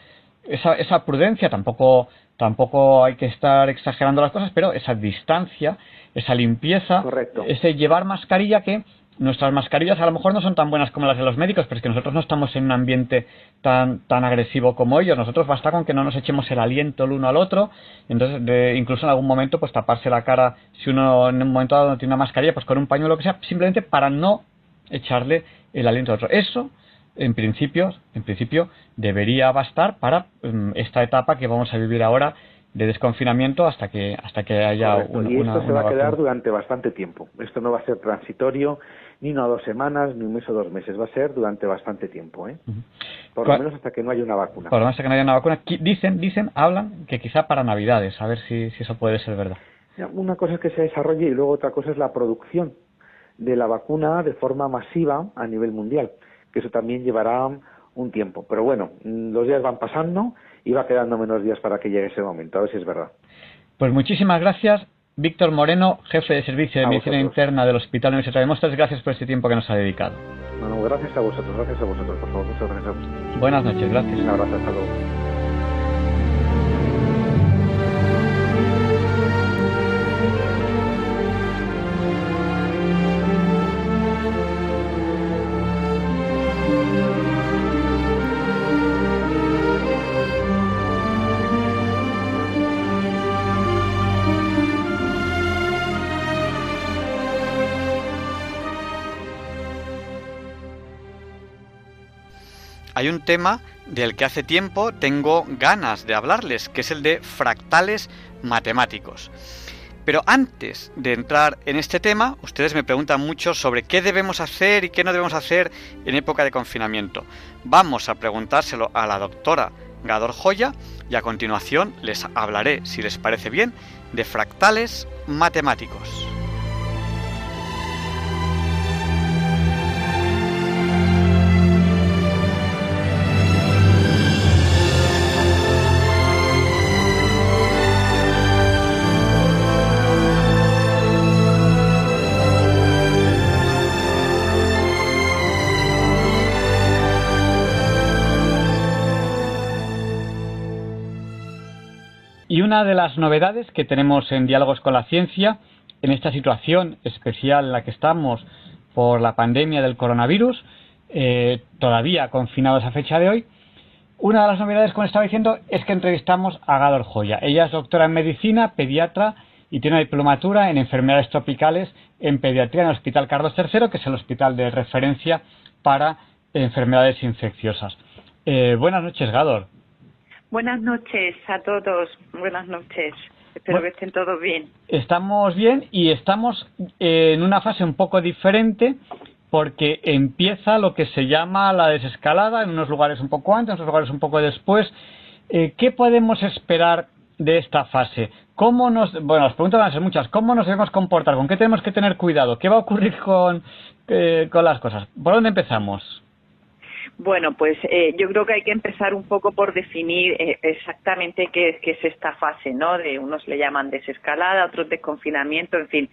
esa, esa prudencia, tampoco, tampoco hay que estar exagerando las cosas, pero esa distancia, esa limpieza, ese llevar mascarilla que nuestras mascarillas a lo mejor no son tan buenas como las de los médicos, pero es que nosotros no estamos en un ambiente tan, tan agresivo como ellos. Nosotros basta con que no nos echemos el aliento el uno al otro. Entonces, de, incluso en algún momento, pues taparse la cara, si uno en un momento dado no tiene una mascarilla, pues con un pañuelo que sea, simplemente para no echarle el aliento al otro. Eso, en principio, en principio debería bastar para mm, esta etapa que vamos a vivir ahora de desconfinamiento hasta que hasta que haya una, y esto se va a quedar durante bastante tiempo. Esto no va a ser transitorio ni una o dos semanas, ni un mes o dos meses. Va a ser durante bastante tiempo, ¿eh? Por lo menos hasta que no haya una vacuna. Por lo menos hasta que no haya una vacuna. Dicen, dicen, hablan que quizá para Navidades, a ver si, si eso puede ser verdad. Una cosa es que se desarrolle y luego otra cosa es la producción de la vacuna de forma masiva a nivel mundial, que eso también llevará un tiempo. Pero bueno, los días van pasando y va quedando menos días para que llegue ese momento, a ver si es verdad. Pues muchísimas gracias Víctor Moreno, jefe de servicio de medicina interna del Hospital Universitario de Mostras, gracias por este tiempo que nos ha dedicado. Bueno, gracias a vosotros, gracias a vosotros, por favor, muchas gracias a vosotros. Buenas noches, gracias. Un abrazo, hasta luego. Tema del que hace tiempo tengo ganas de hablarles, que es el de fractales matemáticos. Pero antes de entrar en este tema, ustedes me preguntan mucho sobre qué debemos hacer y qué no debemos hacer en época de confinamiento. Vamos a preguntárselo a la doctora Gador Joya y a continuación les hablaré, si les parece bien, de fractales matemáticos. Una de las novedades que tenemos en Diálogos con la Ciencia, en esta situación especial en la que estamos por la pandemia del coronavirus, eh, todavía confinados a fecha de hoy, una de las novedades, como estaba diciendo, es que entrevistamos a Gador Joya. Ella es doctora en medicina, pediatra y tiene una diplomatura en enfermedades tropicales en pediatría en el Hospital Carlos III, que es el hospital de referencia para enfermedades infecciosas. Eh, buenas noches, Gador. Buenas noches a todos. Buenas noches. Espero que estén todos bien. Estamos bien y estamos en una fase un poco diferente porque empieza lo que se llama la desescalada en unos lugares un poco antes, en otros lugares un poco después. Eh, ¿Qué podemos esperar de esta fase? ¿Cómo nos, bueno, las preguntas van a ser muchas. ¿Cómo nos debemos comportar? ¿Con qué tenemos que tener cuidado? ¿Qué va a ocurrir con, eh, con las cosas? ¿Por dónde empezamos? Bueno, pues eh, yo creo que hay que empezar un poco por definir eh, exactamente qué, es esta fase, ¿no? De unos le llaman desescalada, otros desconfinamiento, en fin.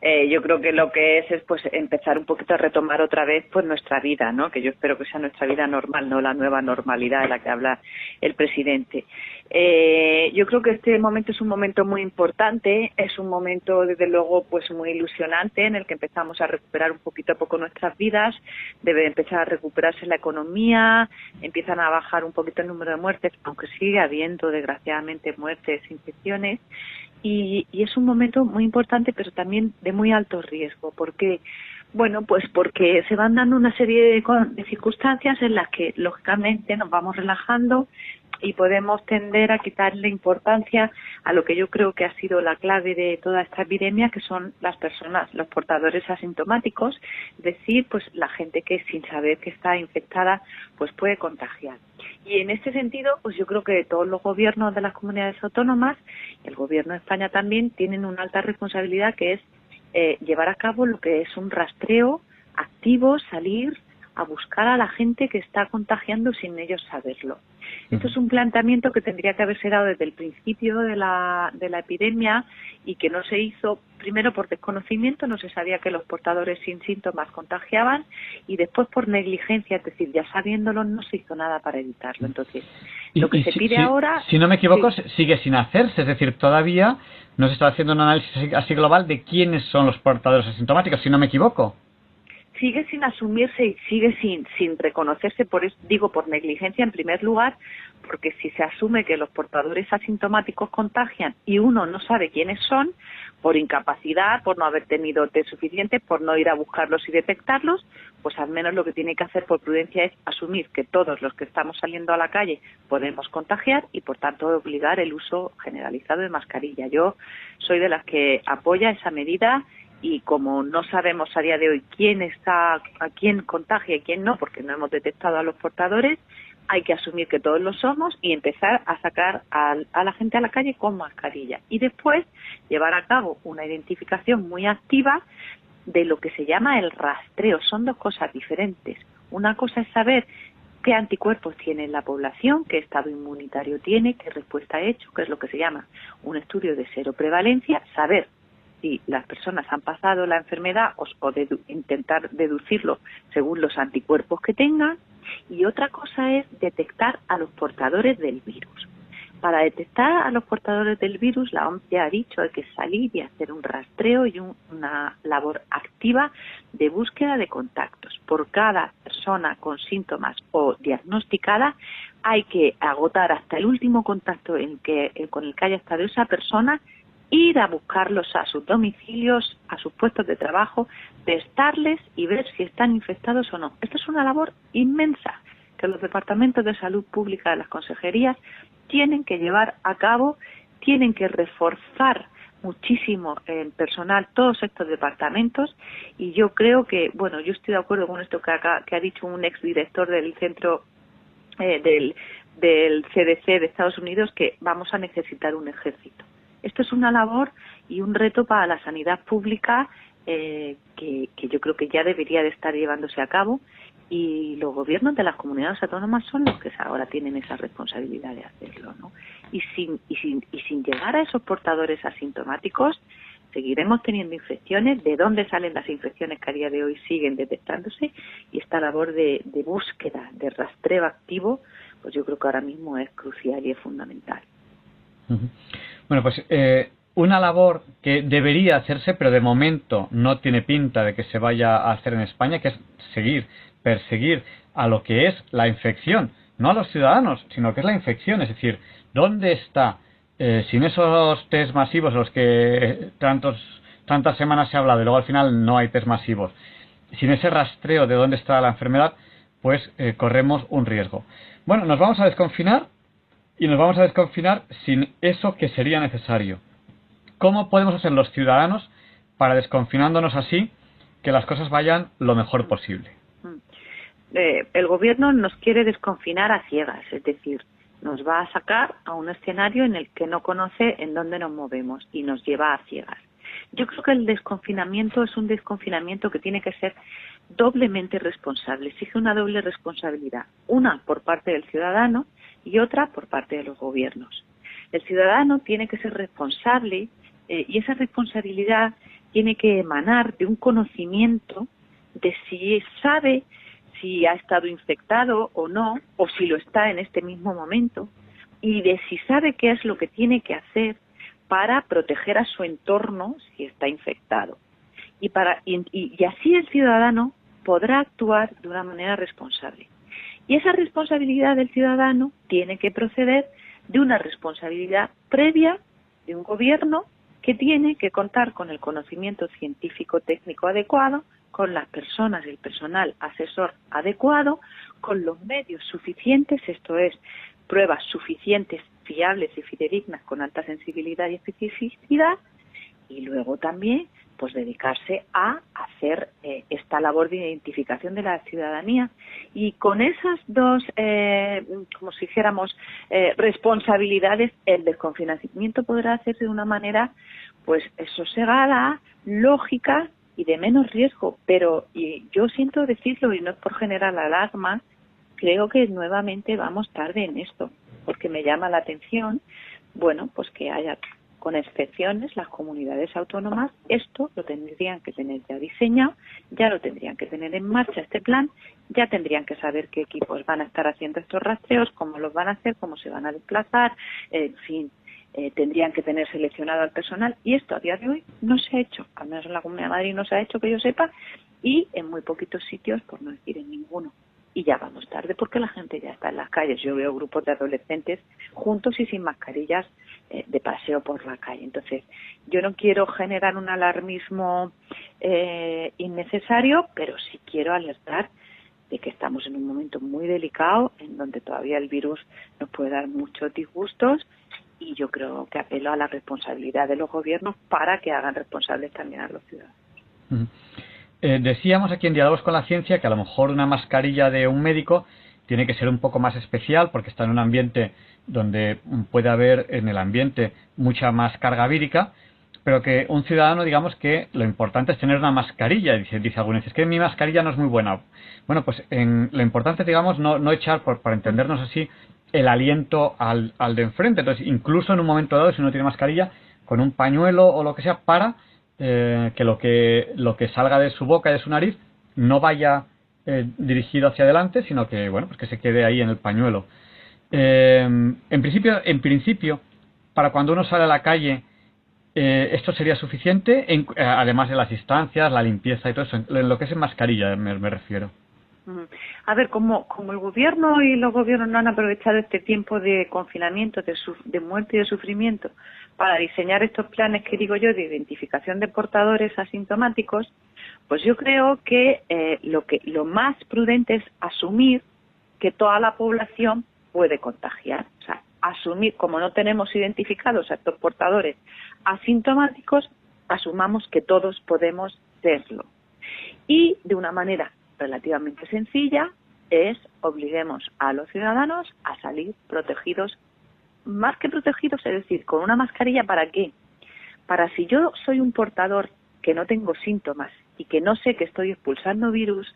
Eh, yo creo que lo que es es pues empezar un poquito a retomar otra vez pues nuestra vida, ¿no? Que yo espero que sea nuestra vida normal, no la nueva normalidad de la que habla el presidente. Eh, yo creo que este momento es un momento muy importante, es un momento desde luego pues muy ilusionante en el que empezamos a recuperar un poquito a poco nuestras vidas, debe empezar a recuperarse la economía, empiezan a bajar un poquito el número de muertes, aunque sigue habiendo desgraciadamente muertes, infecciones y, es un momento muy importante, pero también de muy alto riesgo. ¿Por qué? Bueno, pues porque se van dando una serie de, circunstancias en las que, lógicamente, nos vamos relajando y podemos tender a quitarle importancia a lo que yo creo que ha sido la clave de toda esta epidemia, que son las personas, los portadores asintomáticos, es decir, pues la gente que sin saber que está infectada, pues puede contagiar. Y en este sentido, pues yo creo que todos los gobiernos de las comunidades autónomas, el gobierno de España también, tienen una alta responsabilidad que es eh, llevar a cabo lo que es un rastreo activo, salir a buscar a la gente que está contagiando sin ellos saberlo. Esto es un planteamiento que tendría que haberse dado desde el principio de la, de la epidemia y que no se hizo primero por desconocimiento, no se sabía que los portadores sin síntomas contagiaban y después por negligencia, es decir, ya sabiéndolo no se hizo nada para evitarlo. Entonces, lo que se pide ahora... Si no me equivoco, sigue sin hacerse, es decir, todavía no se está haciendo un análisis así global de quiénes son los portadores asintomáticos, si no me equivoco sigue sin asumirse y sigue sin, sin reconocerse, por digo por negligencia en primer lugar, porque si se asume que los portadores asintomáticos contagian y uno no sabe quiénes son, por incapacidad, por no haber tenido test suficiente, por no ir a buscarlos y detectarlos, pues al menos lo que tiene que hacer por prudencia es asumir que todos los que estamos saliendo a la calle podemos contagiar y por tanto obligar el uso generalizado de mascarilla. Yo soy de las que apoya esa medida y como no sabemos a día de hoy quién está, a quién contagia y quién no, porque no hemos detectado a los portadores, hay que asumir que todos lo somos y empezar a sacar a, la gente a la calle con mascarilla. Y después llevar a cabo una identificación muy activa de lo que se llama el rastreo. Son dos cosas diferentes. Una cosa es saber qué anticuerpos tiene la población, qué estado inmunitario tiene, qué respuesta ha hecho, que es lo que se llama un estudio de cero prevalencia, saber si las personas han pasado la enfermedad o, intentar deducirlo según los anticuerpos que tengan. Y otra cosa es detectar a los portadores del virus. Para detectar a los portadores del virus, la OMS ya ha dicho hay que salir y hacer un rastreo y una labor activa de búsqueda de contactos. Por cada persona con síntomas o diagnosticada, hay que agotar hasta el último contacto en que, con el que haya estado esa persona ir a buscarlos a sus domicilios, a sus puestos de trabajo, testarles y ver si están infectados o no. Esta es una labor inmensa que los departamentos de salud pública de las consejerías tienen que llevar a cabo, tienen que reforzar muchísimo el personal todos estos departamentos y yo creo que, bueno, yo estoy de acuerdo con esto que, ha dicho un exdirector del centro eh, del CDC de Estados Unidos que vamos a necesitar un ejército esto es una labor y un reto para la sanidad pública eh, que, yo creo que ya debería de estar llevándose a cabo y los gobiernos de las comunidades autónomas son los que ahora tienen esa responsabilidad de hacerlo, ¿no? Y sin, y sin, y sin llegar a esos portadores asintomáticos, seguiremos teniendo infecciones, de dónde salen las infecciones que a día de hoy siguen detectándose y esta labor de, de búsqueda, de rastreo activo, pues yo creo que ahora mismo es crucial y es fundamental. Bueno, pues eh, una labor que debería hacerse, pero de momento no tiene pinta de que se vaya a hacer en España, que es seguir, perseguir a lo que es la infección, no a los ciudadanos, sino que es la infección, es decir, ¿dónde está? Eh, sin esos test masivos, los que tantos, tantas semanas se ha hablado y luego al final no hay test masivos, sin ese rastreo de dónde está la enfermedad, pues eh, corremos un riesgo. Bueno, nos vamos a desconfinar y nos vamos a desconfinar sin eso que sería necesario. ¿Cómo podemos hacer los ciudadanos para desconfinándonos así que las cosas vayan lo mejor posible? Mm. Eh, el gobierno nos quiere desconfinar a ciegas, es decir, nos va a sacar a un escenario en el que no conoce en dónde nos movemos y nos lleva a ciegas. Yo creo que el desconfinamiento es un desconfinamiento que tiene que ser doblemente responsable, exige una doble responsabilidad, una por parte del ciudadano y otra por parte de los gobiernos. El ciudadano tiene que ser responsable eh, y esa responsabilidad tiene que emanar de un conocimiento de si sabe si ha estado infectado o no, o si lo está en este mismo momento, y de si sabe qué es lo que tiene que hacer para proteger a su entorno si está infectado. Y, para, y así el ciudadano podrá actuar de una manera responsable. Y esa responsabilidad del ciudadano tiene que proceder de una responsabilidad previa de un gobierno que tiene que contar con el conocimiento científico técnico adecuado, con las personas y el personal asesor adecuado, con los medios suficientes, esto es, pruebas suficientes, fiables y fidedignas con alta sensibilidad y especificidad, y luego también pues dedicarse a hacer eh, esta labor de identificación de la ciudadanía. Y con esas dos eh, como si dijéramos eh, responsabilidades el desconfinamiento podrá hacerse de una manera pues sosegada lógica y de menos riesgo, pero y yo siento decirlo y no es por generar alarma, creo que nuevamente vamos tarde en esto, porque me llama la atención, bueno, pues que haya con excepciones, las comunidades autónomas esto lo tendrían que tener ya diseñado, ya lo tendrían que tener en marcha este plan, ya tendrían que saber qué equipos van a estar haciendo estos rastreos, cómo los van a hacer, cómo se van a desplazar, en fin, eh, tendrían que tener seleccionado al personal y esto a día de hoy no se ha hecho, al menos en la Comunidad de Madrid no se ha hecho que yo sepa y en muy poquitos sitios, por no decir en ninguno y ya vamos tarde porque la gente ya está en las calles. Yo veo grupos de adolescentes juntos y sin mascarillas eh, de paseo por la calle. Entonces, yo no quiero generar un alarmismo eh, innecesario, pero sí quiero alertar de que estamos en un momento muy delicado en donde todavía el virus nos puede dar muchos disgustos y yo creo que apelo a la responsabilidad de los gobiernos para que hagan responsables también a los ciudadanos. Eh, decíamos aquí en Diálogos con la Ciencia que a lo mejor una mascarilla de un médico tiene que ser un poco más especial porque está en un ambiente donde puede haber en el ambiente mucha más carga vírica, pero que un ciudadano, digamos que lo importante es tener una mascarilla, dice, dice algunos, es que mi mascarilla no es muy buena. Bueno, pues en, lo importante, digamos, no, no echar, por, para entendernos así, el aliento al, al de enfrente. Entonces, incluso en un momento dado, si uno tiene mascarilla, con un pañuelo o lo que sea, para eh, que lo que lo que salga de su boca y de su nariz no vaya eh, dirigido hacia adelante, sino que bueno, pues que se quede ahí en el pañuelo. Eh, en principio, en principio, para cuando uno sale a la calle, esto sería suficiente, además de las instancias, la limpieza y todo eso, en lo que es en mascarilla me, refiero. A ver, como, como el gobierno y los gobiernos no han aprovechado este tiempo de confinamiento, de, de muerte y de sufrimiento para diseñar estos planes que digo yo de identificación de portadores asintomáticos, pues yo creo que eh, lo que lo más prudente es asumir que toda la población puede contagiar, o sea, asumir como no tenemos identificados a estos portadores asintomáticos, asumamos que todos podemos serlo. Y de una manera relativamente sencilla es obliguemos a los ciudadanos a salir protegidos más que protegidos, es decir, con una mascarilla, ¿para qué? Para si yo soy un portador que no tengo síntomas y que no sé que estoy expulsando virus,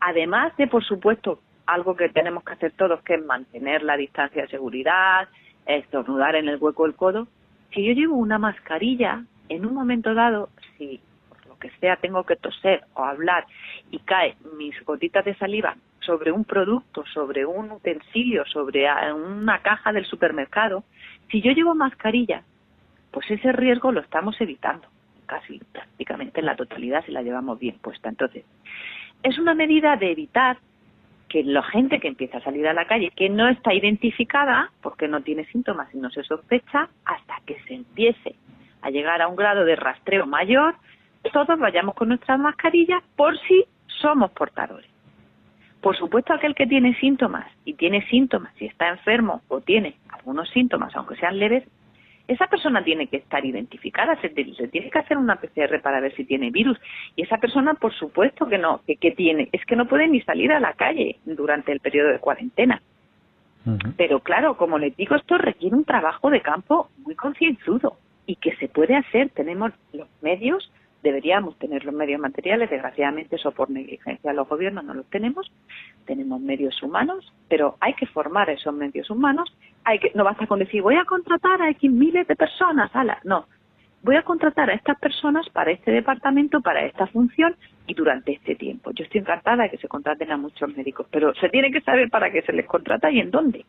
además de, por supuesto, algo que tenemos que hacer todos, que es mantener la distancia de seguridad, estornudar en el hueco del codo, si yo llevo una mascarilla, en un momento dado, si por lo que sea tengo que toser o hablar y cae mis gotitas de saliva sobre un producto, sobre un utensilio, sobre una caja del supermercado, si yo llevo mascarilla, pues ese riesgo lo estamos evitando, casi prácticamente en la totalidad si la llevamos bien puesta. Entonces, es una medida de evitar que la gente que empieza a salir a la calle, que no está identificada porque no tiene síntomas y no se sospecha, hasta que se empiece a llegar a un grado de rastreo mayor, todos vayamos con nuestras mascarillas por si somos portadores. Por supuesto, aquel que tiene síntomas y tiene síntomas y está enfermo o tiene algunos síntomas, aunque sean leves, esa persona tiene que estar identificada, se, tiene que hacer una PCR para ver si tiene virus. Y esa persona, por supuesto que no, que, tiene, es que no puede ni salir a la calle durante el periodo de cuarentena. Pero claro, como les digo, esto requiere un trabajo de campo muy concienzudo y que se puede hacer. Tenemos los medios deberíamos tener los medios materiales, desgraciadamente eso por negligencia los gobiernos no los tenemos, tenemos medios humanos, pero hay que formar esos medios humanos, hay que, no basta con decir voy a contratar a X miles de personas, ala, no, voy a contratar a estas personas para este departamento, para esta función y durante este tiempo. Yo estoy encantada de que se contraten a muchos médicos, pero se tiene que saber para qué se les contrata y en dónde.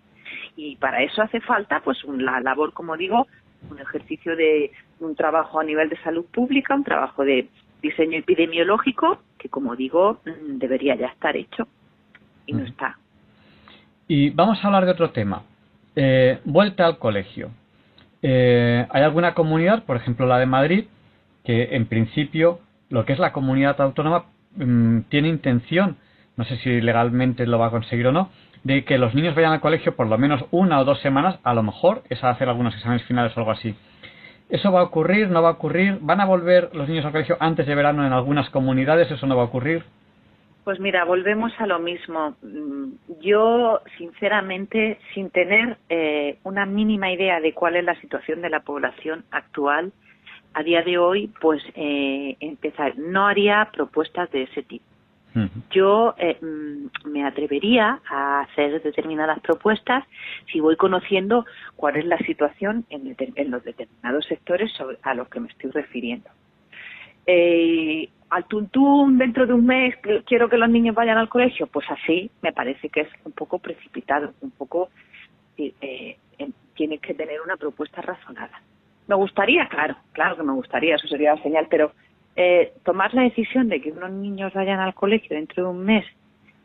Y para eso hace falta, pues, la labor, como digo, un ejercicio de un trabajo a nivel de salud pública, un trabajo de diseño epidemiológico, que como digo, mm, debería ya estar hecho y no está. Y vamos a hablar de otro tema. Eh, vuelta al colegio. Eh, ¿Hay alguna comunidad, por ejemplo la de Madrid, que en principio lo que es la comunidad autónoma mm, tiene intención, no sé si legalmente lo va a conseguir o no, de que los niños vayan al colegio por lo menos una o dos semanas, a lo mejor es a hacer algunos exámenes finales o algo así. ¿Eso va a ocurrir? ¿No va a ocurrir? ¿Van a volver los niños al colegio antes de verano en algunas comunidades? ¿Eso no va a ocurrir? Pues mira, volvemos a lo mismo. Mm, yo, sinceramente, sin tener eh, una mínima idea de cuál es la situación de la población actual, a día de hoy, pues eh, empezar, no haría propuestas de ese tipo. Yo eh, mm, me atrevería a hacer determinadas propuestas si voy conociendo cuál es la situación en, los determinados sectores a los que me estoy refiriendo. Eh, al tuntún dentro de un mes quiero que los niños vayan al colegio, pues así me parece que es un poco precipitado, un poco eh, tienes que tener una propuesta razonada. Me gustaría, claro, claro que me gustaría, eso sería la señal, pero eh, tomar la decisión de que unos niños vayan al colegio dentro de un mes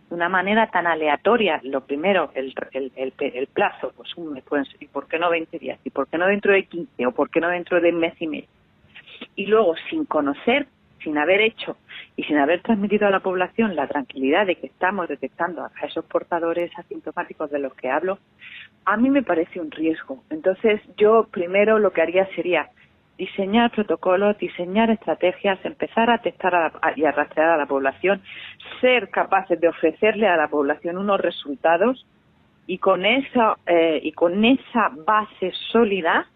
de una manera tan aleatoria, lo primero, el, el, el, plazo, pues un mes, pues, ¿y por qué no 20 días? ¿Y por qué no dentro de 15? ¿O por qué no dentro de un mes y medio? Y luego, sin conocer, sin haber hecho y sin haber transmitido a la población la tranquilidad de que estamos detectando a esos portadores asintomáticos de los que hablo, a mí me parece un riesgo. Entonces, yo primero lo que haría sería diseñar protocolos, diseñar estrategias, empezar a testar y a rastrear a la población, ser capaces de ofrecerle a la población unos resultados y con esa eh, y con esa base sólida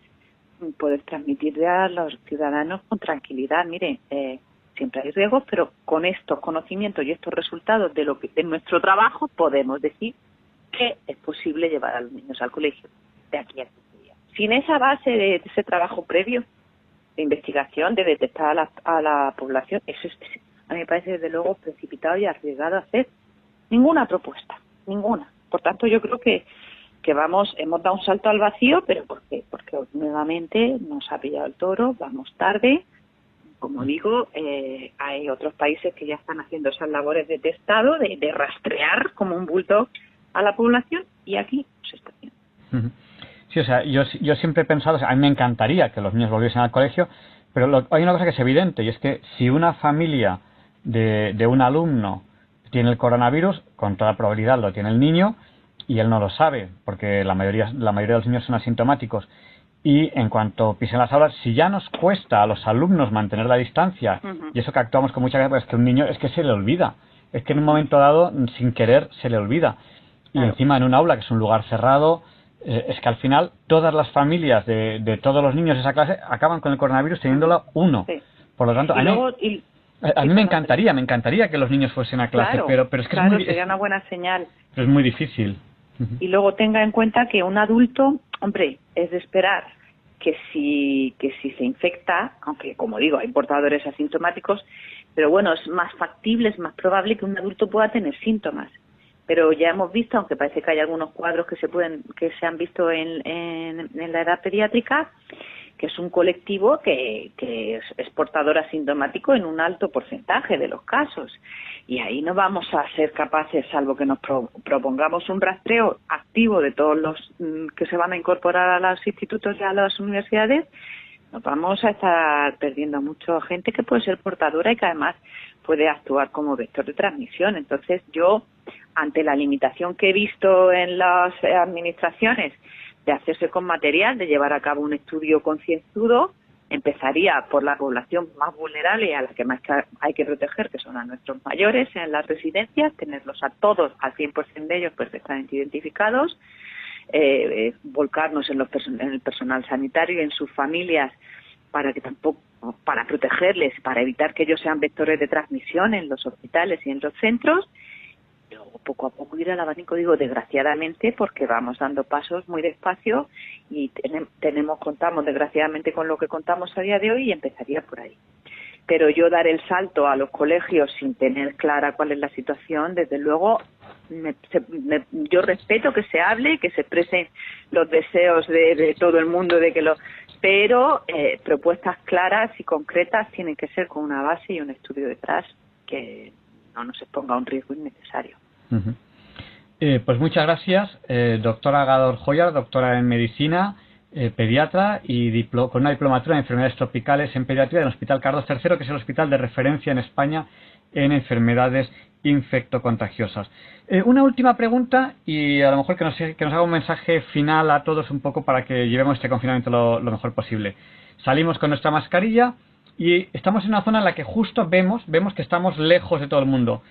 poder transmitirle a los ciudadanos con tranquilidad, mire, eh, siempre hay riesgos, pero con estos conocimientos y estos resultados de lo que de nuestro trabajo podemos decir que es posible llevar a los niños al colegio de aquí a 15 días. Sin esa base de ese trabajo previo, de investigación, de detectar a la, población, eso es, a mí me parece desde luego precipitado y arriesgado hacer ninguna propuesta, ninguna. Por tanto, yo creo que que vamos, hemos dado un salto al vacío, pero ¿por qué? Porque nuevamente nos ha pillado el toro, vamos tarde. Como digo, eh, hay otros países que ya están haciendo esas labores de testado, de, de rastrear como un bulto a la población y aquí se está haciendo. Sí, o sea, yo, yo siempre he pensado, a mí me encantaría que los niños volviesen al colegio, pero hay una cosa que es evidente y es que si una familia de, de un alumno tiene el coronavirus, con toda probabilidad lo tiene el niño y él no lo sabe, porque la mayoría, la mayoría de los niños son asintomáticos. Y en cuanto pisen las aulas, si ya nos cuesta a los alumnos mantener la distancia, y eso que actuamos con mucha gracia, es que un niño es que se le olvida. Es que en un momento dado, sin querer, se le olvida. Y encima en un aula, que es un lugar cerrado, eh, es que al final todas las familias de, todos los niños de esa clase acaban con el coronavirus teniéndolo uno. Por lo tanto, a, mí, a mí me encantaría, me encantaría que los niños fuesen a clase, pero, pero es que es muy, sería una buena señal. es muy difícil. Y luego tenga en cuenta que un adulto, hombre, es de esperar que si, que si se infecta, aunque como digo, hay portadores asintomáticos, pero bueno, es más factible, es más probable que un adulto pueda tener síntomas pero ya hemos visto, aunque parece que hay algunos cuadros que se pueden, que se han visto en, la edad pediátrica, que es un colectivo que, que es, portador asintomático en un alto porcentaje de los casos. Y ahí no vamos a ser capaces, salvo que nos propongamos un rastreo activo de todos los mm, que se van a incorporar a los institutos y a las universidades, nos vamos a estar perdiendo mucha gente que puede ser portadora y que además puede actuar como vector de transmisión. Entonces yo ante la limitación que he visto en las administraciones de hacerse con material, de llevar a cabo un estudio concienzudo, empezaría por la población más vulnerable y a la que más hay que proteger, que son a nuestros mayores en las residencias, tenerlos a todos, al 100% de ellos perfectamente identificados, eh, eh, volcarnos en, los en el personal sanitario y en sus familias para que tampoco para protegerles, para evitar que ellos sean vectores de transmisión en los hospitales y en los centros luego poco a poco ir al abanico, digo desgraciadamente, porque vamos dando pasos muy despacio y tenemos, contamos desgraciadamente con lo que contamos a día de hoy y empezaría por ahí. Pero yo dar el salto a los colegios sin tener clara cuál es la situación, desde luego, yo respeto que se hable, que se expresen los deseos de, todo el mundo de que lo, pero eh, propuestas claras y concretas tienen que ser con una base y un estudio detrás que no nos exponga a un riesgo innecesario. Eh, pues muchas gracias, eh, doctora Gador Joyar, doctora en medicina, eh, pediatra y con una diplomatura en enfermedades tropicales en pediatría del Hospital Carlos III, que es el hospital de referencia en España en enfermedades infectocontagiosas. una última pregunta y a lo mejor que nos, que nos haga un mensaje final a todos un poco para que llevemos este confinamiento lo, lo mejor posible. Salimos con nuestra mascarilla y estamos en una zona en la que justo vemos, vemos que estamos lejos de todo el mundo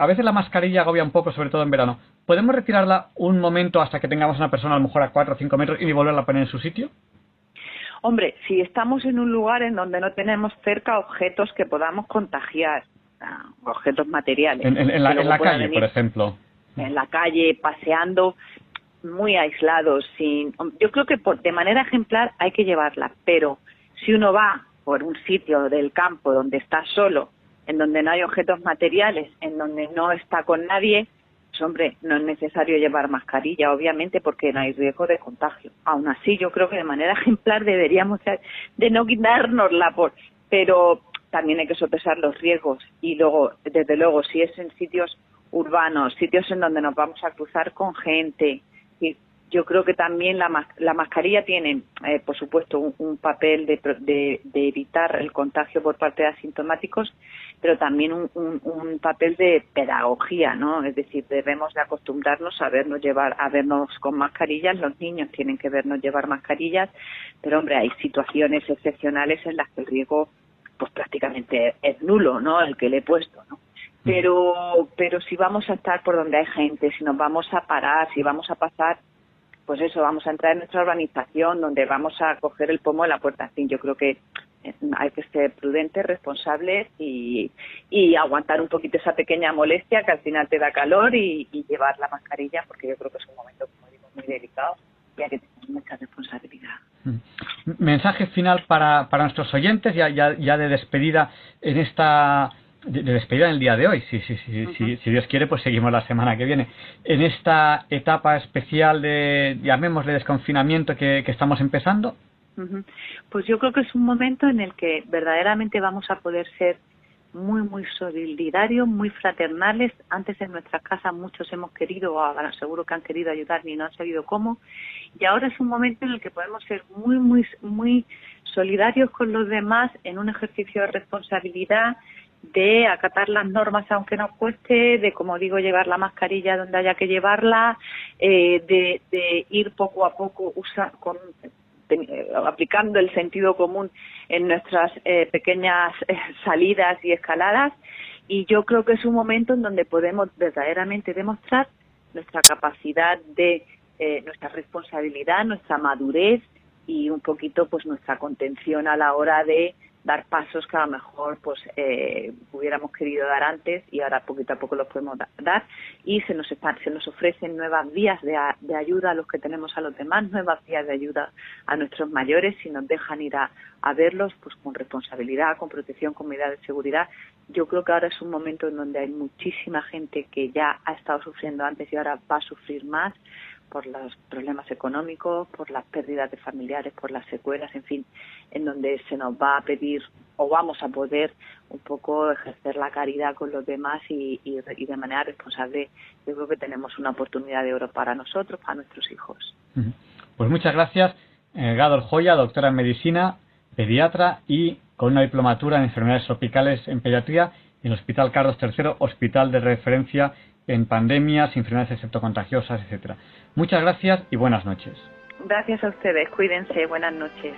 a veces la mascarilla agobia un poco, sobre todo en verano. ¿Podemos retirarla un momento hasta que tengamos una persona a lo mejor a 4 o 5 metros y volverla a poner en su sitio? Hombre, si estamos en un lugar en donde no tenemos cerca objetos que podamos contagiar, objetos materiales. En, la, calle, por ejemplo. En la calle, paseando, muy aislados, sin. Yo creo que de manera ejemplar hay que llevarla, pero si uno va por un sitio del campo donde está solo, en donde no hay objetos materiales, en donde no está con nadie, pues hombre, no es necesario llevar mascarilla, obviamente, porque no hay riesgo de contagio. Aún así, yo creo que de manera [laughs] ejemplar deberíamos de no quitárnosla, por, pero también hay que sopesar los riesgos y luego, desde luego, si es en sitios urbanos, sitios en donde nos vamos a cruzar con gente, y yo creo que también la, la mascarilla tiene, eh, por supuesto, un, papel de, de, evitar el contagio por parte de asintomáticos, pero también un, un, papel de pedagogía, ¿no? Es decir, debemos de acostumbrarnos a vernos llevar, a vernos con mascarillas. Los niños tienen que vernos llevar mascarillas, pero hombre, hay situaciones excepcionales en las que el riesgo pues prácticamente es nulo, ¿no? El que le he puesto, ¿no? Pero, pero si vamos a estar por donde hay gente, si nos vamos a parar, si vamos a pasar, pues eso, vamos a entrar en nuestra organización donde vamos a coger el pomo de la puerta. fin, yo creo que eh, hay que ser prudentes, responsables y, y aguantar un poquito esa pequeña molestia que al final te da calor y, y llevar la mascarilla porque yo creo que es un momento, como digo, muy delicado y hay que tener mucha responsabilidad. Mm. Mensaje final para, para nuestros oyentes, ya, ya, ya de despedida en esta de, despedida en el día de hoy. Si, si, si, si, Dios quiere, pues seguimos la semana que viene. En esta etapa especial de, llamémosle desconfinamiento que, que estamos empezando. Pues yo creo que es un momento en el que verdaderamente vamos a poder ser muy, muy solidarios, muy fraternales. Antes en nuestras casas muchos hemos querido, o seguro que han querido ayudar y no han sabido cómo. Y ahora es un momento en el que podemos ser muy, muy, muy solidarios con los demás en un ejercicio de responsabilidad, de acatar las normas aunque nos cueste, de, como digo, llevar la mascarilla donde haya que llevarla, eh, de, de ir poco a poco usa, con, eh, aplicando el sentido común en nuestras eh, pequeñas eh, salidas y escaladas. Y yo creo que es un momento en donde podemos verdaderamente demostrar nuestra capacidad de nuestra responsabilidad, nuestra madurez y un poquito pues nuestra contención a la hora de dar pasos que a lo mejor pues eh, hubiéramos querido dar antes y ahora poquito a poco los podemos dar. Y se nos se nos ofrecen nuevas vías de, de, ayuda a los que tenemos a los demás nuevas vías de ayuda a nuestros mayores. Si nos dejan ir a, a verlos pues con responsabilidad con protección con medidas de seguridad. Yo creo que ahora es un momento en donde hay muchísima gente que ya ha estado sufriendo antes y ahora va a sufrir más por los problemas económicos, por las pérdidas de familiares, por las secuelas, en fin, en donde se nos va a pedir o vamos a poder un poco ejercer la caridad con los demás y, de manera responsable. Yo creo que tenemos una oportunidad de oro para nosotros, para nuestros hijos. Pues muchas gracias, eh, Gador Joya, doctora en medicina, pediatra y con una diplomatura en enfermedades tropicales en pediatría en el Hospital Carlos III, hospital de referencia en pandemias, enfermedades excepto contagiosas, etcétera. Muchas gracias y buenas noches. Gracias a ustedes, cuídense, buenas noches.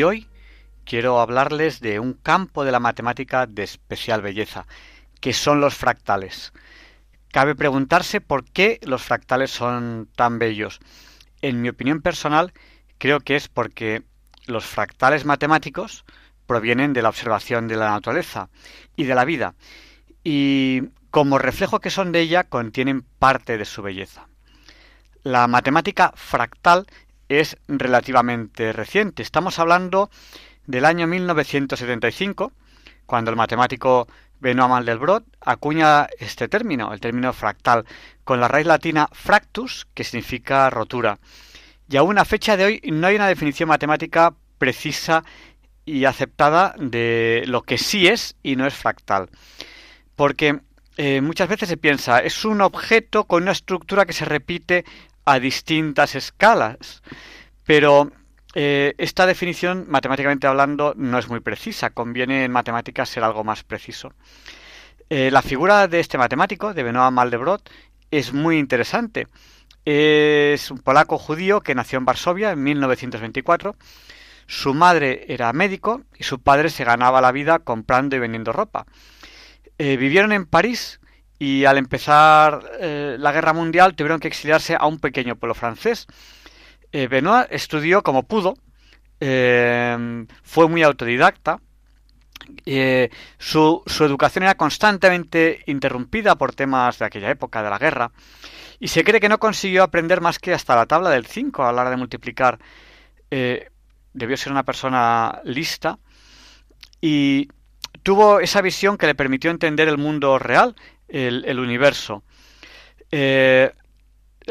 Y hoy quiero hablarles de un campo de la matemática de especial belleza, que son los fractales. Cabe preguntarse por qué los fractales son tan bellos. En mi opinión personal, creo que es porque los fractales matemáticos provienen de la observación de la naturaleza y de la vida, y como reflejo que son de ella, contienen parte de su belleza. La matemática fractal es relativamente reciente. Estamos hablando del año 1975, cuando el matemático Benoît Mandelbrot acuña este término, el término fractal, con la raíz latina fractus, que significa rotura. Y aún a fecha de hoy no hay una definición matemática precisa y aceptada de lo que sí es y no es fractal. Porque eh, muchas veces se piensa, es un objeto con una estructura que se repite a distintas escalas. Pero eh, esta definición, matemáticamente hablando, no es muy precisa. Conviene en matemáticas ser algo más preciso. Eh, la figura de este matemático, de Benoît Maldebrot, es muy interesante. Es un polaco judío que nació en Varsovia en 1924. Su madre era médico y su padre se ganaba la vida comprando y vendiendo ropa. Eh, vivieron en París y al empezar la guerra mundial tuvieron que exiliarse a un pequeño pueblo francés eh, Benoit estudió como pudo, eh, fue muy autodidacta, eh, su, su, educación era constantemente interrumpida por temas de aquella época, de la guerra, y se cree que no consiguió aprender más que hasta la tabla del 5 a la hora de multiplicar. debió ser una persona lista y tuvo esa visión que le permitió entender el mundo real, el, universo.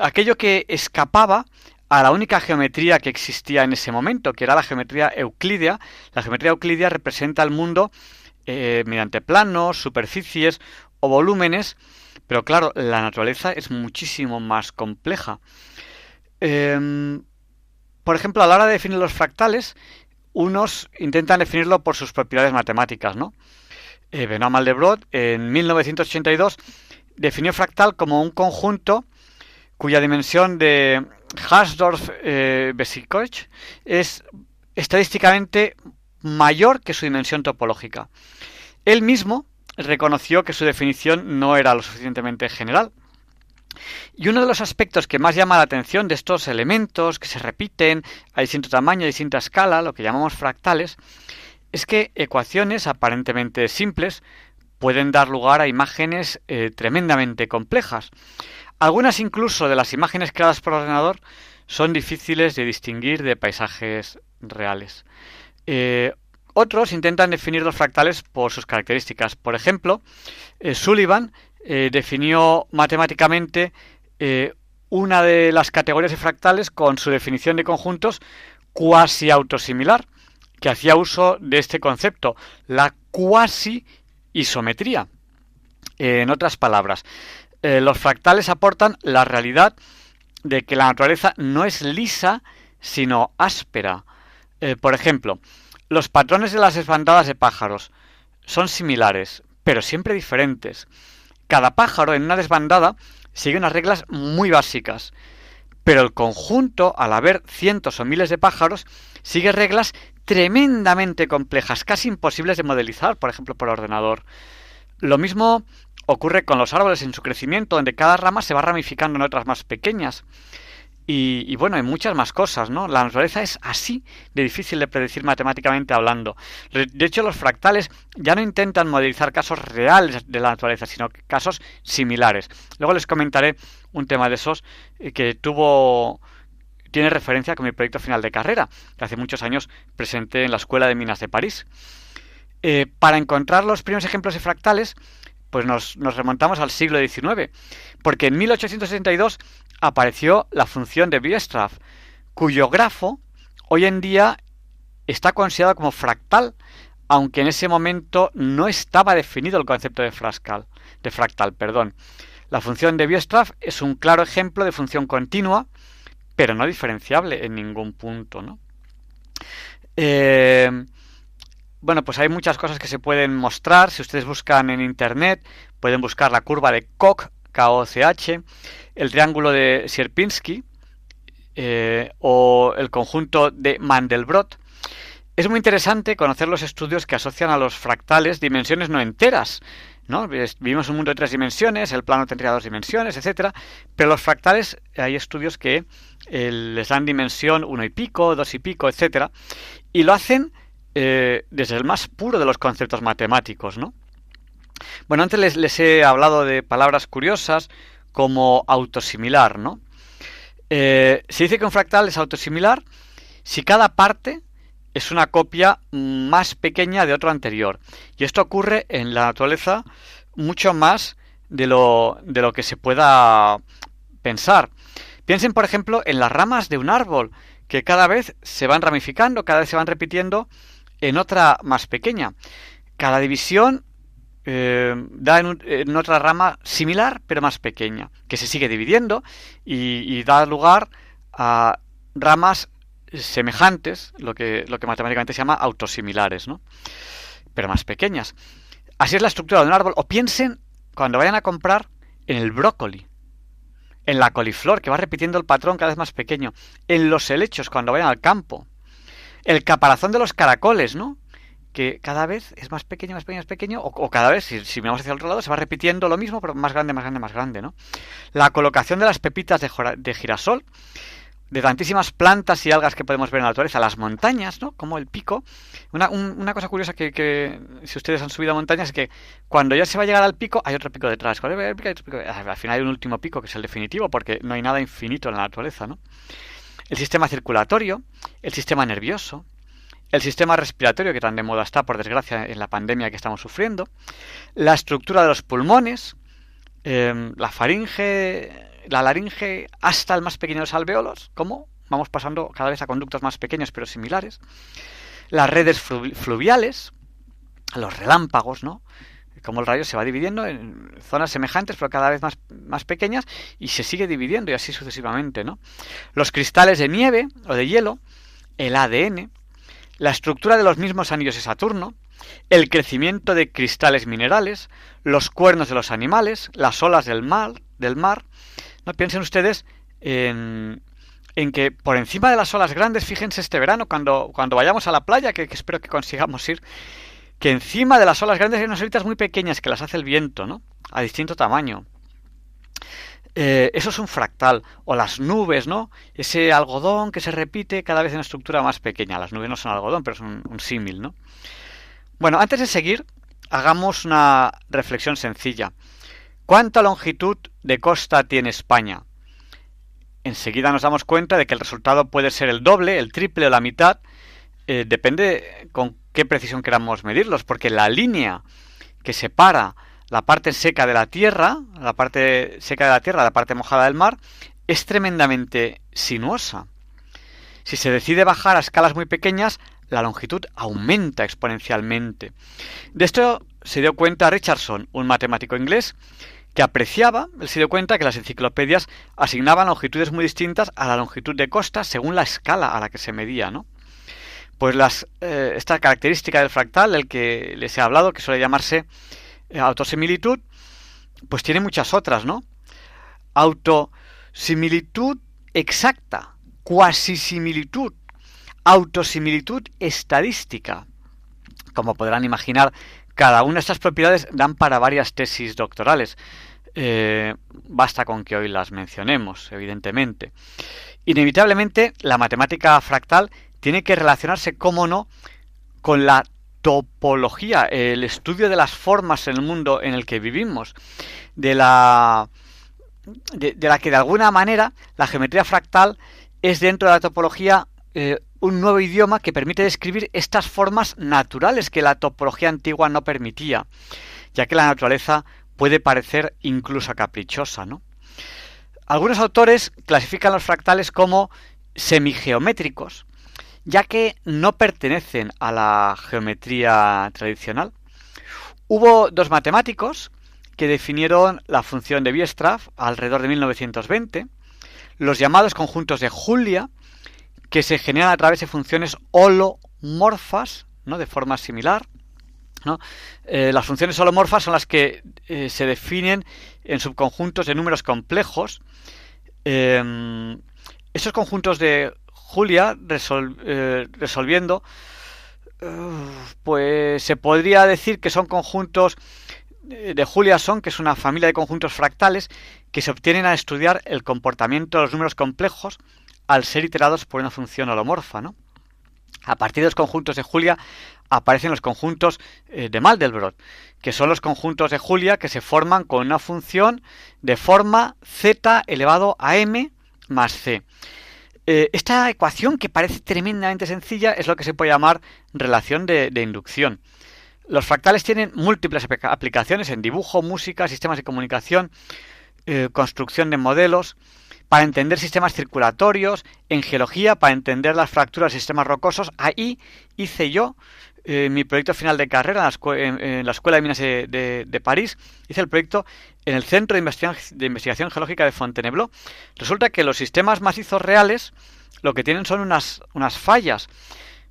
aquello que escapaba a la única geometría que existía en ese momento, que era la geometría euclídea. La geometría euclídea representa el mundo eh, mediante planos, superficies o volúmenes, pero claro, la naturaleza es muchísimo más compleja. Em, por ejemplo, a la hora de definir los fractales, unos intentan definirlo por sus propiedades matemáticas, ¿no? Eh, Benoît Maldebrot en 1982 definió fractal como un conjunto cuya dimensión de Hasdorf eh, es estadísticamente mayor que su dimensión topológica. Él mismo reconoció que su definición no era lo suficientemente general. Y uno de los aspectos que más llama la atención de estos elementos que se repiten a distinto tamaño, a distinta escala, lo que llamamos fractales, es que ecuaciones aparentemente simples pueden dar lugar a imágenes eh, tremendamente complejas. Algunas incluso de las imágenes creadas por ordenador son difíciles de distinguir de paisajes reales. Eh, otros intentan definir los fractales por sus características. Por ejemplo, eh, Sullivan definió matemáticamente una de las categorías de fractales con su definición de conjuntos cuasi autosimilar, que hacía uso de este concepto, la cuasi isometría. en otras palabras, eh, los fractales aportan la realidad de que la naturaleza no es lisa, sino áspera. Eh, por ejemplo, los patrones de las desbandadas de pájaros son similares, pero siempre diferentes. Cada pájaro en una desbandada sigue unas reglas muy básicas, pero el conjunto, al haber cientos o miles de pájaros, sigue reglas tremendamente complejas, casi imposibles de modelizar, por ejemplo, por ordenador. Lo mismo ocurre con los árboles en su crecimiento, donde cada rama se va ramificando en otras más pequeñas. Y, bueno, hay muchas más cosas, ¿no? La naturaleza es así de difícil de predecir matemáticamente hablando. De hecho, los fractales ya no intentan modelizar casos reales de la naturaleza, sino casos similares. Luego les comentaré un tema de esos eh, que tuvo tiene referencia con mi proyecto final de carrera, que hace muchos años presenté en la Escuela de Minas de París. Eh, para encontrar los primeros ejemplos de fractales, pues nos, remontamos al siglo XIX, porque en 1862 apareció la función de Weierstrass, cuyo grafo hoy en día está considerado como fractal, aunque en ese momento no estaba definido el concepto de fractal. De fractal perdón. La función de Weierstrass es un claro ejemplo de función continua, pero no diferenciable en ningún punto. ¿no? Eh, bueno, pues hay muchas cosas que se pueden mostrar. Si ustedes buscan en internet, pueden buscar la curva de Koch, K-O-C-H, el triángulo de Sierpinski eh, o el conjunto de Mandelbrot. Es muy interesante conocer los estudios que asocian a los fractales dimensiones no enteras. ¿No? Vivimos un mundo de tres dimensiones, el plano tendría dos dimensiones, etcétera, pero los fractales hay estudios que eh, les dan dimensión uno y pico, dos y pico, etcétera, y lo hacen eh, desde el más puro de los conceptos matemáticos, ¿no? Bueno, antes les, he hablado de palabras curiosas como autosimilar, ¿no? Eh, se dice que un fractal es autosimilar si cada parte es una copia más pequeña de otro anterior. Y esto ocurre en la naturaleza mucho más de lo, de lo que se pueda pensar. Piensen, por ejemplo, en las ramas de un árbol, que cada vez se van ramificando, cada vez se van repitiendo en otra más pequeña. Cada división eh, da en, otra rama similar pero más pequeña, que se sigue dividiendo y, da lugar a ramas semejantes, lo que, lo que matemáticamente se llama autosimilares, ¿no? pero más pequeñas. Así es la estructura de un árbol. O piensen cuando vayan a comprar en el brócoli, en la coliflor, que va repitiendo el patrón cada vez más pequeño, en los helechos cuando vayan al campo, el caparazón de los caracoles, ¿no? Que cada vez es más pequeño, más pequeño, más pequeño, o, cada vez, si, si miramos hacia el otro lado, se va repitiendo lo mismo, pero más grande, más grande, más grande, ¿no? La colocación de las pepitas de, de girasol, de tantísimas plantas y algas que podemos ver en la naturaleza, las montañas, ¿no? Como el pico. Una, una cosa curiosa que, si ustedes han subido a montañas es que cuando ya se va a llegar al pico hay otro pico detrás. Al final hay un último pico que es el definitivo porque no hay nada infinito en la naturaleza, ¿no? El sistema circulatorio, el sistema nervioso, el sistema respiratorio que tan de moda está, por desgracia, en la pandemia que estamos sufriendo, la estructura de los pulmones, em, la faringe, la laringe hasta el más pequeño de los alveolos, como vamos pasando cada vez a conductos más pequeños pero similares, las redes fluviales, los relámpagos, ¿no? Como el rayo se va dividiendo en zonas semejantes pero cada vez más, más pequeñas y se sigue dividiendo y así sucesivamente, ¿no? Los cristales de nieve o de hielo, el ADN, la estructura de los mismos anillos de Saturno, el crecimiento de cristales minerales, los cuernos de los animales, las olas del mar, del mar, no piensen ustedes en, que por encima de las olas grandes, fíjense este verano, cuando, cuando vayamos a la playa, que, espero que consigamos ir, que encima de las olas grandes hay unas olitas muy pequeñas que las hace el viento, ¿no? A distinto tamaño. Eh, eso es un fractal. O las nubes, ¿no? Ese algodón que se repite cada vez en una estructura más pequeña. Las nubes no son algodón, pero son un símil, ¿no? Bueno, antes de seguir, hagamos una reflexión sencilla. ¿Cuánta longitud de costa tiene España? Enseguida nos damos cuenta de que el resultado puede ser el doble, el triple o la mitad. Eh, depende con qué precisión queramos medirlos, porque la línea que separa la parte seca de la tierra, la parte seca de la tierra, la parte mojada del mar, es tremendamente sinuosa. Si se decide bajar a escalas muy pequeñas, la longitud aumenta exponencialmente. De esto se dio cuenta Richardson, un matemático inglés, que apreciaba, él se dio cuenta que las enciclopedias asignaban longitudes muy distintas a la longitud de costa según la escala a la que se medía, ¿no? Pues las, eh, esta característica del fractal, el que les he hablado, que suele llamarse eh, autosimilitud, pues tiene muchas otras, ¿no? Autosimilitud exacta, cuasisimilitud, autosimilitud estadística. Como podrán imaginar, cada una de estas propiedades dan para varias tesis doctorales. Eh, basta con que hoy las mencionemos, evidentemente. Inevitablemente, la matemática fractal tiene que relacionarse, cómo no, con la topología, el estudio de las formas en el mundo en el que vivimos, de la, de, la que de alguna manera la geometría fractal es dentro de la topología eh, un nuevo idioma que permite describir estas formas naturales que la topología antigua no permitía, ya que la naturaleza puede parecer incluso caprichosa, ¿no? Algunos autores clasifican los fractales como semigeométricos, ya que no pertenecen a la geometría tradicional. Hubo dos matemáticos que definieron la función de Weierstrass alrededor de 1920, los llamados conjuntos de Julia, que se generan a través de funciones holomorfas, ¿no? de forma similar. ¿no? Eh, las funciones holomorfas son las que eh, se definen en subconjuntos de números complejos. Em, esos conjuntos de Julia eh, resolviendo, pues se podría decir que son conjuntos de Julia son, que es una familia de conjuntos fractales que se obtienen al estudiar el comportamiento de los números complejos al ser iterados por una función holomorfa, ¿no? A partir de los conjuntos de Julia aparecen los conjuntos eh, de Mandelbrot, que son los conjuntos de Julia que se forman con una función de forma z elevado a m más c. Eh, esta ecuación, que parece tremendamente sencilla, es lo que se puede llamar relación de, inducción. Los fractales tienen múltiples aplicaciones en dibujo, música, sistemas de comunicación, eh, construcción de modelos, para entender sistemas circulatorios, en geología para entender las fracturas de sistemas rocosos. Ahí hice yo eh, mi proyecto final de carrera en la, Escuela de Minas de, París. Hice el proyecto en el Centro de Investigación, de Geológica de Fontainebleau. Resulta que los sistemas macizos reales lo que tienen son unas, unas fallas.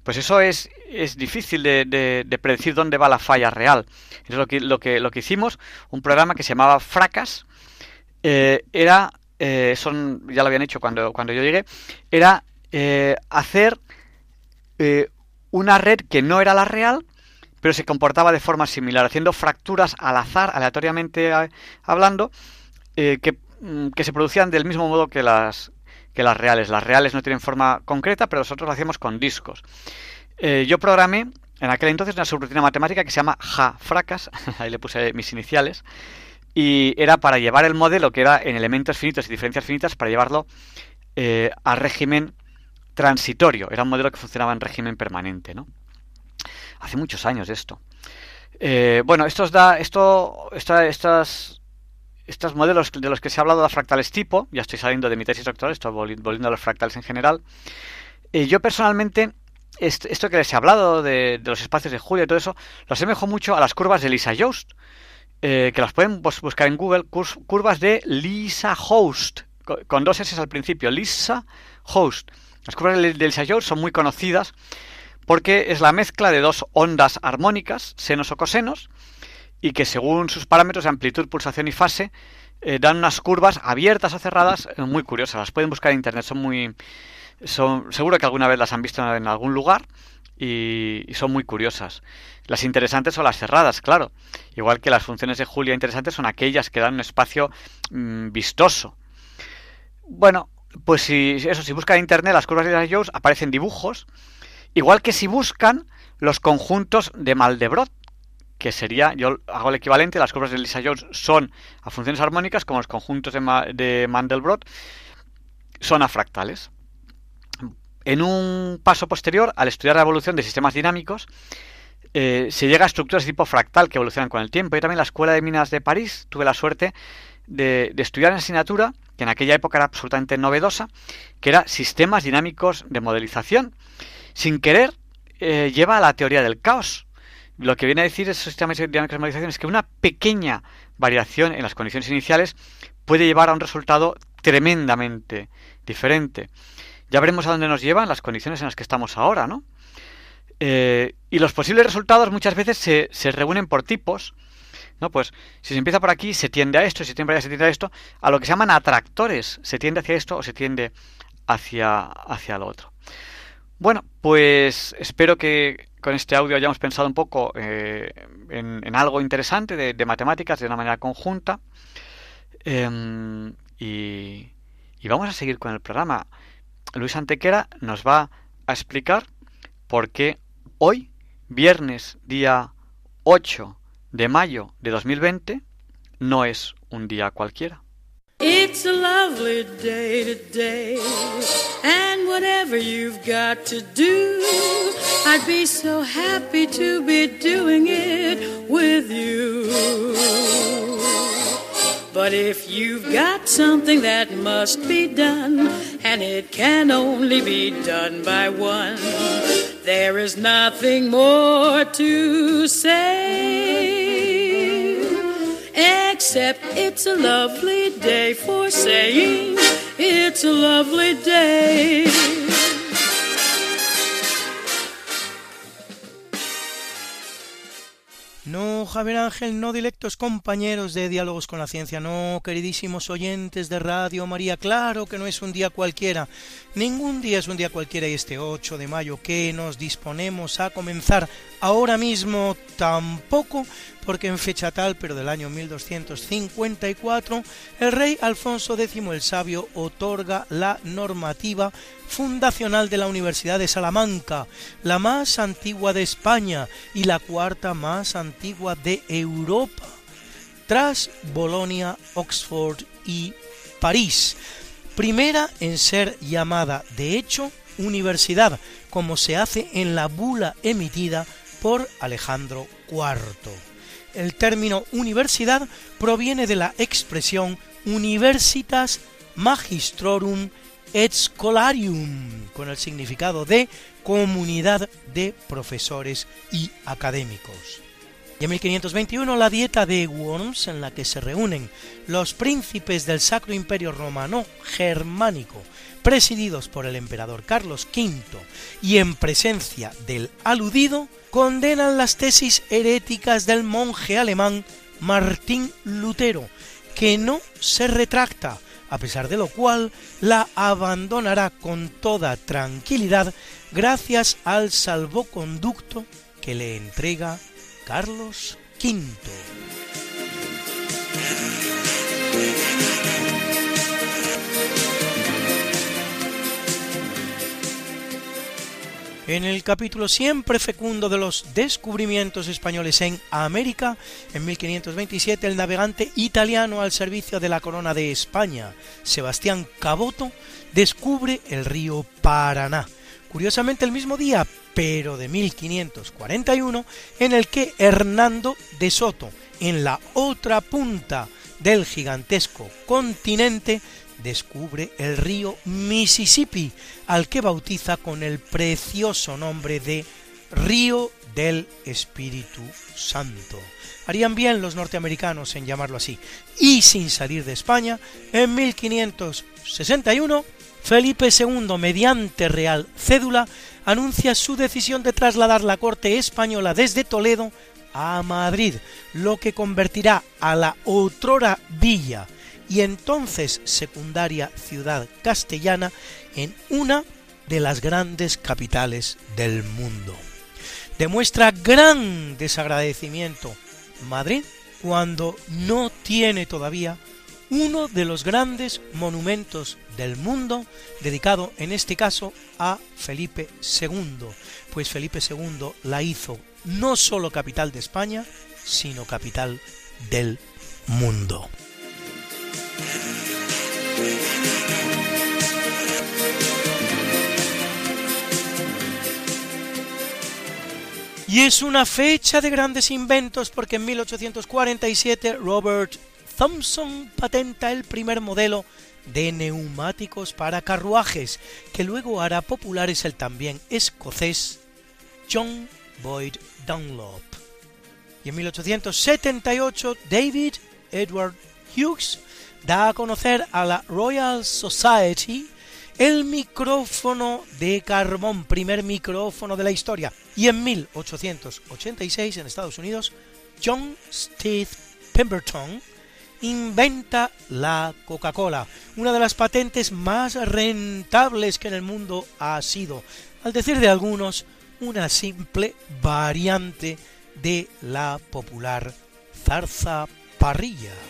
Pues eso es, es difícil de, predecir dónde va la falla real. Entonces lo que, lo que, lo que hicimos, un programa que se llamaba Fracas, eh, era, eh, son, ya lo habían hecho cuando, cuando yo llegué, era eh, hacer una red que no era la real, pero se comportaba de forma similar, haciendo fracturas al azar, aleatoriamente hablando, que, mm, que se producían del mismo modo que las, que las reales. Las reales no tienen forma concreta, pero nosotros lo hacemos con discos. Eh, yo programé en aquel entonces una subrutina matemática que se llama Ja Fracas, [laughs] ahí le puse mis iniciales, y era para llevar el modelo que era en elementos finitos y diferencias finitas para llevarlo eh, a régimen transitorio. Era un modelo que funcionaba en régimen permanente, ¿no? Hace muchos años esto. Eh, bueno, esto da, esto, estas estos modelos de los que se ha hablado de fractales tipo, ya estoy saliendo de mi tesis doctoral, estoy volviendo a los fractales en general. Eh, yo personalmente, esto que les he hablado de, los espacios de Julia y todo eso, lo asemejo mucho a las curvas de Lisa Jost, eh, que las pueden buscar en Google, curvas de Lisa Host, con dos S al principio, Lisa Host. Las curvas de Lisa Jost son muy conocidas porque es la mezcla de dos ondas armónicas, senos o cosenos, y que según sus parámetros de amplitud, pulsación y fase eh, dan unas curvas abiertas o cerradas eh, muy curiosas. Las pueden buscar en internet, son muy son seguro que alguna vez las han visto en algún lugar y, son muy curiosas. Las interesantes son las cerradas, claro. Igual que las funciones de Julia interesantes son aquellas que dan un espacio mm, vistoso. Bueno, pues si eso, si buscan en internet las curvas de Jones aparecen dibujos, igual que si buscan los conjuntos de Maldebrot que sería, yo hago el equivalente, las curvas de Lisa Jones son a funciones armónicas, como los conjuntos de, Mandelbrot son a fractales. En un paso posterior, al estudiar la evolución de sistemas dinámicos, eh, se llega a estructuras de tipo fractal que evolucionan con el tiempo. Yo también la Escuela de Minas de París tuve la suerte de, estudiar en asignatura, que en aquella época era absolutamente novedosa, que era sistemas dinámicos de modelización. Sin querer, eh, lleva a la teoría del caos lo que viene a decir esos sistemas dinámicos de modelización es que una pequeña variación en las condiciones iniciales puede llevar a un resultado tremendamente diferente. Ya veremos a dónde nos llevan las condiciones en las que estamos ahora, ¿no? Eh, y los posibles resultados muchas veces se, se, reúnen por tipos, ¿no? Pues si se empieza por aquí, se tiende a esto, si se tiende por allá, se tiende a esto, a lo que se llaman atractores, se tiende hacia esto o se tiende hacia, hacia lo otro. Bueno, pues espero que con este audio hayamos pensado un poco eh, en, algo interesante de, matemáticas de una manera conjunta. Em, y, y, vamos a seguir con el programa. Luis Antequera nos va a explicar por qué hoy, viernes día 8 de mayo de 2020, no es un día cualquiera. It's a lovely day today, and whatever you've got to do, I'd be so happy to be doing it with you. But if you've got something that must be done, and it can only be done by one, there is nothing more to say except it's a lovely day for saying it's a lovely day. No, Javier Ángel, no directos compañeros de Diálogos con la Ciencia, no, queridísimos oyentes de Radio María, claro que no es un día cualquiera, ningún día es un día cualquiera y este 8 de mayo que nos disponemos a comenzar ahora mismo tampoco porque en fecha tal, pero del año 1254, el rey Alfonso X el Sabio otorga la normativa fundacional de la Universidad de Salamanca, la más antigua de España y la cuarta más antigua de Europa, tras Bolonia, Oxford y París. Primera en ser llamada, de hecho, universidad, como se hace en la bula emitida por Alejandro IV. El término universidad proviene de la expresión universitas Magistrorum et Scholarium, con el significado de comunidad de profesores y académicos. Y en 1521 la dieta de Worms, en la que se reúnen los príncipes del Sacro Imperio Romano Germánico, presididos por el emperador Carlos V y en presencia del aludido, condenan las tesis heréticas del monje alemán Martín Lutero, que no se retracta, a pesar de lo cual la abandonará con toda tranquilidad gracias al salvoconducto que le entrega Carlos V. En el capítulo siempre fecundo de los descubrimientos españoles en América, en 1527 el navegante italiano al servicio de la corona de España, Sebastián Caboto, descubre el río Paraná. Curiosamente el mismo día, pero de 1541, en el que Hernando de Soto, en la otra punta del gigantesco continente, descubre el río Mississippi, al que bautiza con el precioso nombre de Río del Espíritu Santo. Harían bien los norteamericanos en llamarlo así. Y sin salir de España, en 1561, Felipe II, mediante real cédula, anuncia su decisión de trasladar la corte española desde Toledo a Madrid, lo que convertirá a la otrora villa y entonces secundaria ciudad castellana en una de las grandes capitales del mundo. Demuestra gran desagradecimiento Madrid cuando no tiene todavía uno de los grandes monumentos del mundo dedicado en este caso a Felipe II, pues Felipe II la hizo no solo capital de España, sino capital del mundo. Y es una fecha de grandes inventos porque en 1847 Robert Thompson patenta el primer modelo de neumáticos para carruajes, que luego hará populares el también escocés John Boyd Dunlop. Y en 1878 David Edward Hughes da a conocer a la Royal Society el micrófono de carbón, primer micrófono de la historia. Y en 1886 en Estados Unidos, John Steve Pemberton inventa la Coca-Cola, una de las patentes más rentables que en el mundo ha sido, al decir de algunos, una simple variante de la popular zarza parrilla.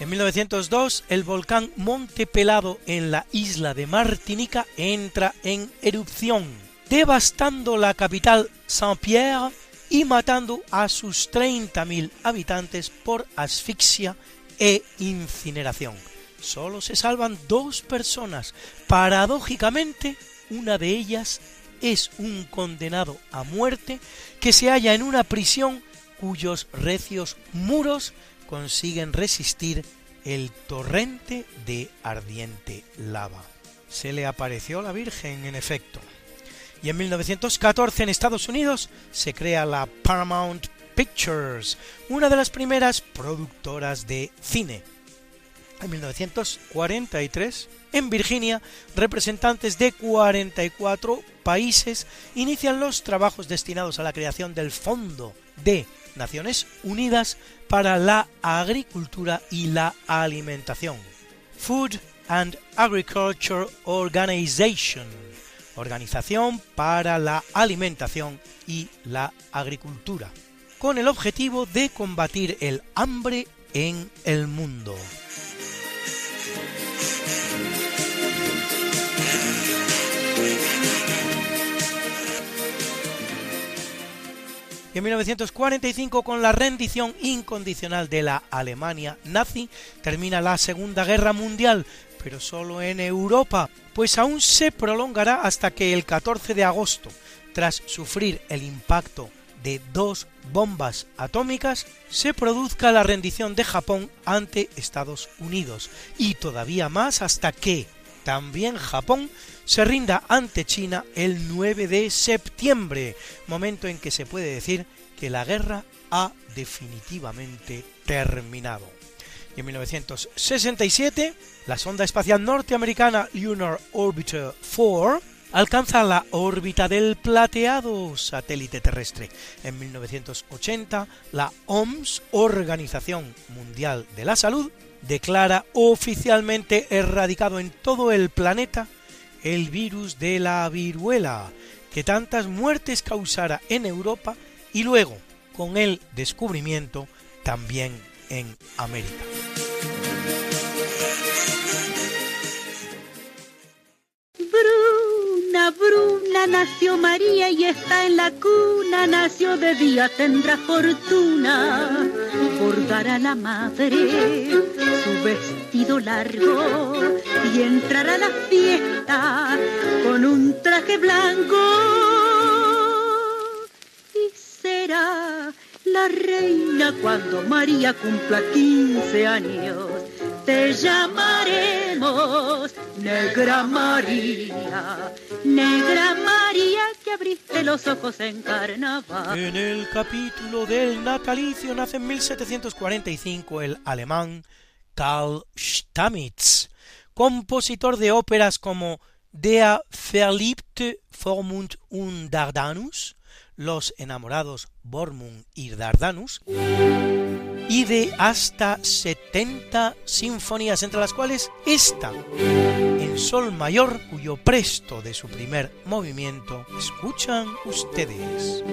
En 1902, el volcán Monte Pelado en la isla de Martinica entra en erupción, devastando la capital Saint-Pierre y matando a sus 30.000 habitantes por asfixia e incineración. Solo se salvan dos personas. Paradójicamente, una de ellas es un condenado a muerte que se halla en una prisión cuyos recios muros consiguen resistir el torrente de ardiente lava. Se le apareció la Virgen, en efecto. Y en 1914 en Estados Unidos se crea la Paramount Pictures, una de las primeras productoras de cine. En 1943, en Virginia, representantes de 44 países inician los trabajos destinados a la creación del Fondo de Naciones Unidas para la Agricultura y la Alimentación. Food and Agriculture Organization, Organización para la Alimentación y la Agricultura, con el objetivo de combatir el hambre en el mundo. Y en 1945 con la rendición incondicional de la Alemania nazi termina la Segunda Guerra Mundial, pero solo en Europa, pues aún se prolongará hasta que el 14 de agosto tras sufrir el impacto de dos bombas atómicas, se produzca la rendición de Japón ante Estados Unidos. Y todavía más hasta que también Japón se rinda ante China el 9 de septiembre, momento en que se puede decir que la guerra ha definitivamente terminado. Y en 1967, la sonda espacial norteamericana Lunar Orbiter 4 alcanza la órbita del plateado satélite terrestre. En 1980, la OMS, Organización Mundial de la Salud, declara oficialmente erradicado en todo el planeta el virus de la viruela, que tantas muertes causara en Europa y luego, con el descubrimiento, también en América. Bruna, Bruna, nació María y está en la cuna, nació de día, tendrá fortuna por dar a la madre su vestido largo y entrar a la fiesta con un traje blanco y será la reina cuando María cumpla 15 años. Te llamaremos Negra María, Negra María que abriste los ojos en carnaval. En el capítulo del natalicio nace en 1745 el alemán Karl Stamitz, compositor de óperas como Der Verliebte Vormund und Dardanus, Los enamorados Bormund y Dardanus, y de hasta 70 sinfonías, entre las cuales esta, en sol mayor, cuyo presto de su primer movimiento escuchan ustedes.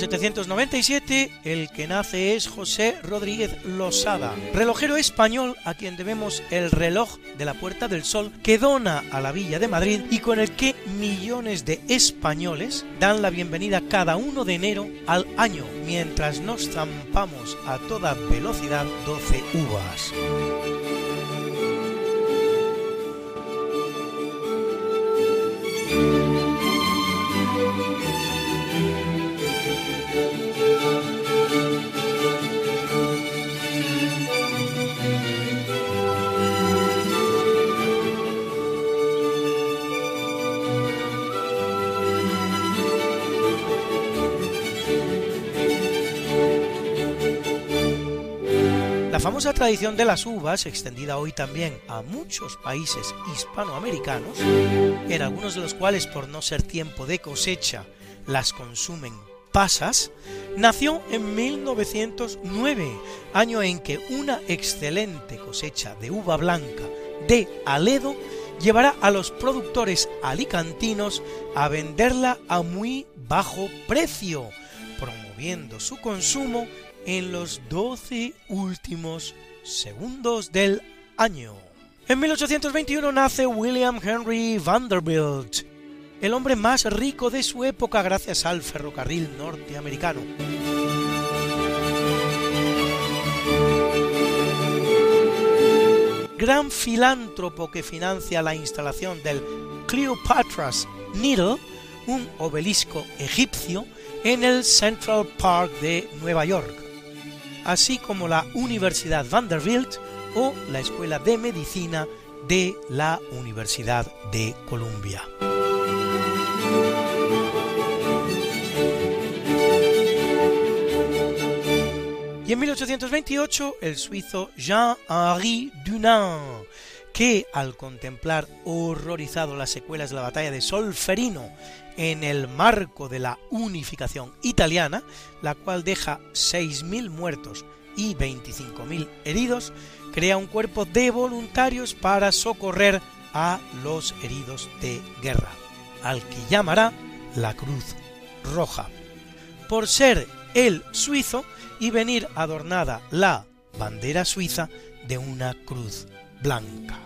1797 el que nace es José Rodríguez Losada, relojero español a quien debemos el reloj de la Puerta del Sol que dona a la Villa de Madrid y con el que millones de españoles dan la bienvenida cada 1 de enero al año mientras nos zampamos a toda velocidad 12 uvas. La famosa tradición de las uvas, extendida hoy también a muchos países hispanoamericanos, en algunos de los cuales por no ser tiempo de cosecha las consumen pasas, nació en 1909, año en que una excelente cosecha de uva blanca de Aledo llevará a los productores alicantinos a venderla a muy bajo precio, promoviendo su consumo en los 12 últimos segundos del año. En 1821 nace William Henry Vanderbilt, el hombre más rico de su época gracias al ferrocarril norteamericano. Gran filántropo que financia la instalación del Cleopatra's Needle, un obelisco egipcio, en el Central Park de Nueva York, así como la Universidad Vanderbilt o la Escuela de Medicina de la Universidad de Columbia. Y en 1828 el suizo Jean-Henri Dunant, que al contemplar horrorizado las secuelas de la batalla de Solferino en el marco de la unificación italiana, la cual deja 6.000 muertos y 25.000 heridos, crea un cuerpo de voluntarios para socorrer a los heridos de guerra, al que llamará la Cruz Roja. Por ser el suizo y venir adornada la bandera suiza de una cruz blanca.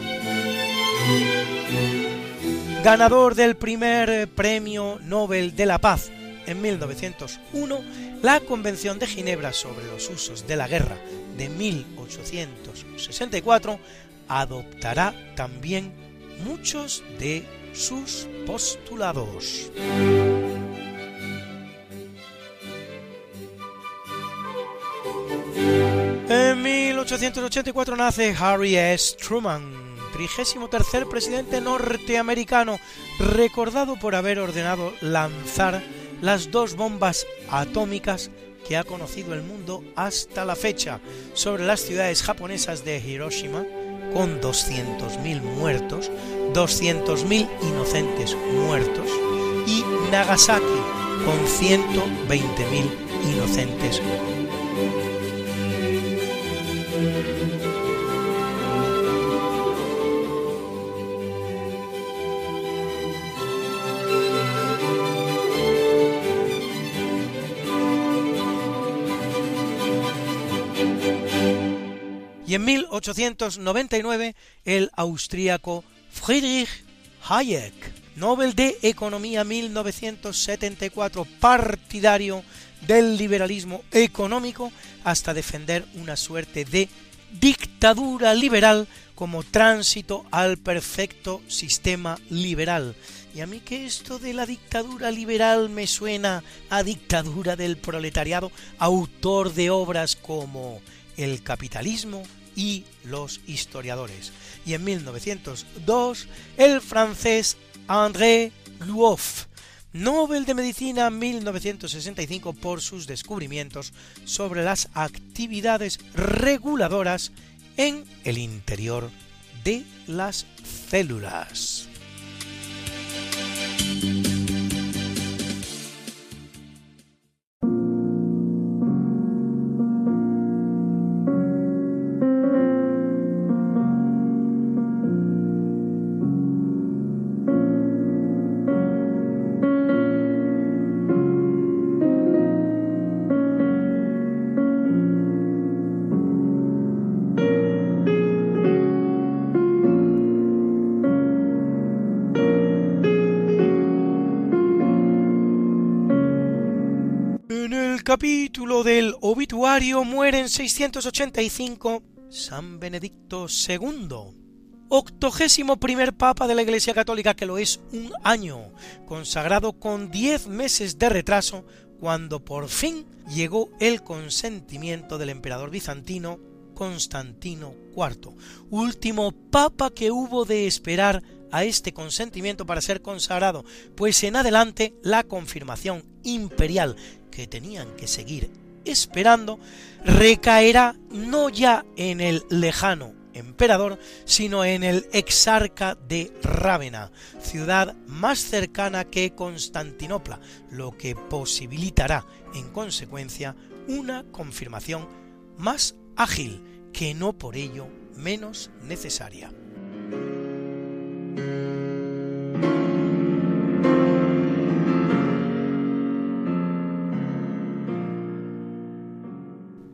Ganador del primer premio Nobel de la Paz en 1901, la Convención de Ginebra sobre los usos de la guerra de 1864 adoptará también muchos de sus postulados. En 1884 nace Harry S. Truman, 33 presidente norteamericano, recordado por haber ordenado lanzar las dos bombas atómicas que ha conocido el mundo hasta la fecha sobre las ciudades japonesas de Hiroshima, con 200.000 muertos, 200.000 inocentes muertos, y Nagasaki, con 120.000 inocentes en 1899 el austríaco Friedrich Hayek, Nobel de Economía 1974, partidario del liberalismo económico hasta defender una suerte de dictadura liberal como tránsito al perfecto sistema liberal. Y a mí que esto de la dictadura liberal me suena a dictadura del proletariado, autor de obras como El capitalismo y los historiadores. Y en 1902 el francés André Luoff, Nobel de Medicina 1965 por sus descubrimientos sobre las actividades reguladoras en el interior de las células. Capítulo del obituario muere en 685 San Benedicto II, octogésimo primer papa de la Iglesia Católica que lo es un año, consagrado con diez meses de retraso cuando por fin llegó el consentimiento del emperador bizantino Constantino IV, último papa que hubo de esperar a este consentimiento para ser consagrado, pues en adelante la confirmación imperial que tenían que seguir esperando recaerá no ya en el lejano emperador, sino en el exarca de Rávena, ciudad más cercana que Constantinopla, lo que posibilitará en consecuencia una confirmación más ágil, que no por ello menos necesaria.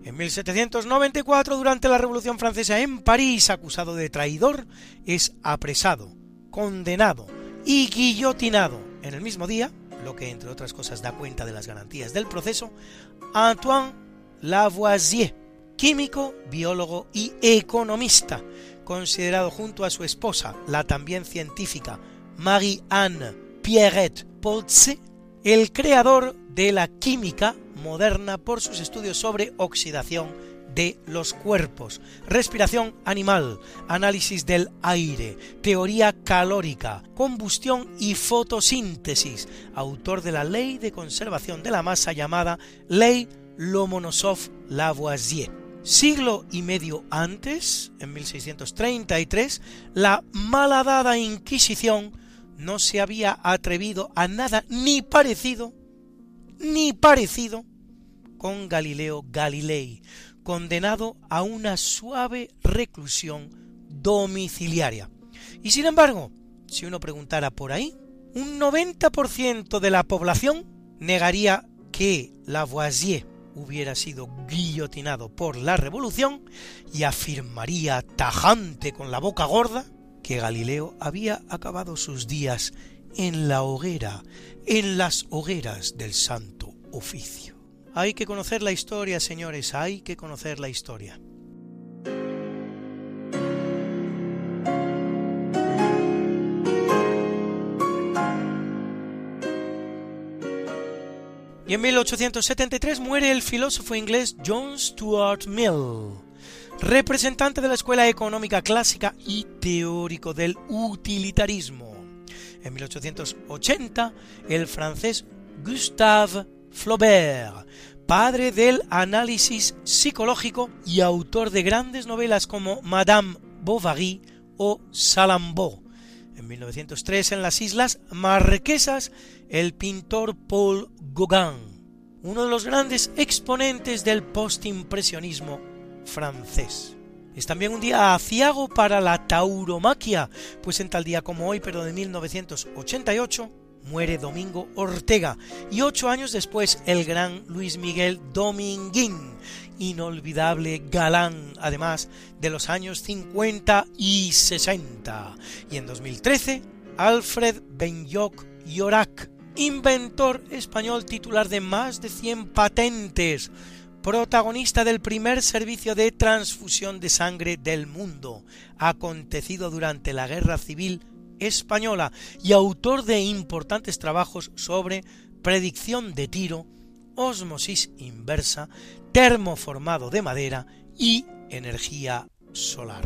En 1794, durante la Revolución Francesa en París, acusado de traidor, es apresado, condenado y guillotinado. En el mismo día, lo que entre otras cosas da cuenta de las garantías del proceso, Antoine Lavoisier, químico, biólogo y economista, considerado junto a su esposa, la también científica Marie-Anne Pierrette Poltze, el creador de la química moderna por sus estudios sobre oxidación de los cuerpos, respiración animal, análisis del aire, teoría calórica, combustión y fotosíntesis, autor de la ley de conservación de la masa llamada Ley Lomonosov-Lavoisier. Siglo y medio antes, en 1633, la malhadada Inquisición no se había atrevido a nada ni parecido, ni parecido con Galileo Galilei, condenado a una suave reclusión domiciliaria. Y sin embargo, si uno preguntara por ahí, un 90% de la población negaría que Lavoisier hubiera sido guillotinado por la revolución y afirmaría tajante con la boca gorda que Galileo había acabado sus días en la hoguera, en las hogueras del Santo Oficio. Hay que conocer la historia, señores, hay que conocer la historia. Y en 1873 muere el filósofo inglés John Stuart Mill, representante de la escuela económica clásica y teórico del utilitarismo. En 1880, el francés Gustave Flaubert, padre del análisis psicológico y autor de grandes novelas como Madame Bovary o Salammbô. En 1903, en las Islas Marquesas, el pintor Paul Gauguin, uno de los grandes exponentes del postimpresionismo francés. Es también un día aciago para la tauromaquia, pues en tal día como hoy, pero de 1988, muere Domingo Ortega y ocho años después el gran Luis Miguel Dominguín, inolvidable galán además de los años 50 y 60. Y en 2013, Alfred Benyoc Yorak, inventor español titular de más de 100 patentes, protagonista del primer servicio de transfusión de sangre del mundo, acontecido durante la Guerra Civil Española y autor de importantes trabajos sobre predicción de tiro, osmosis inversa, termoformado de madera y energía solar.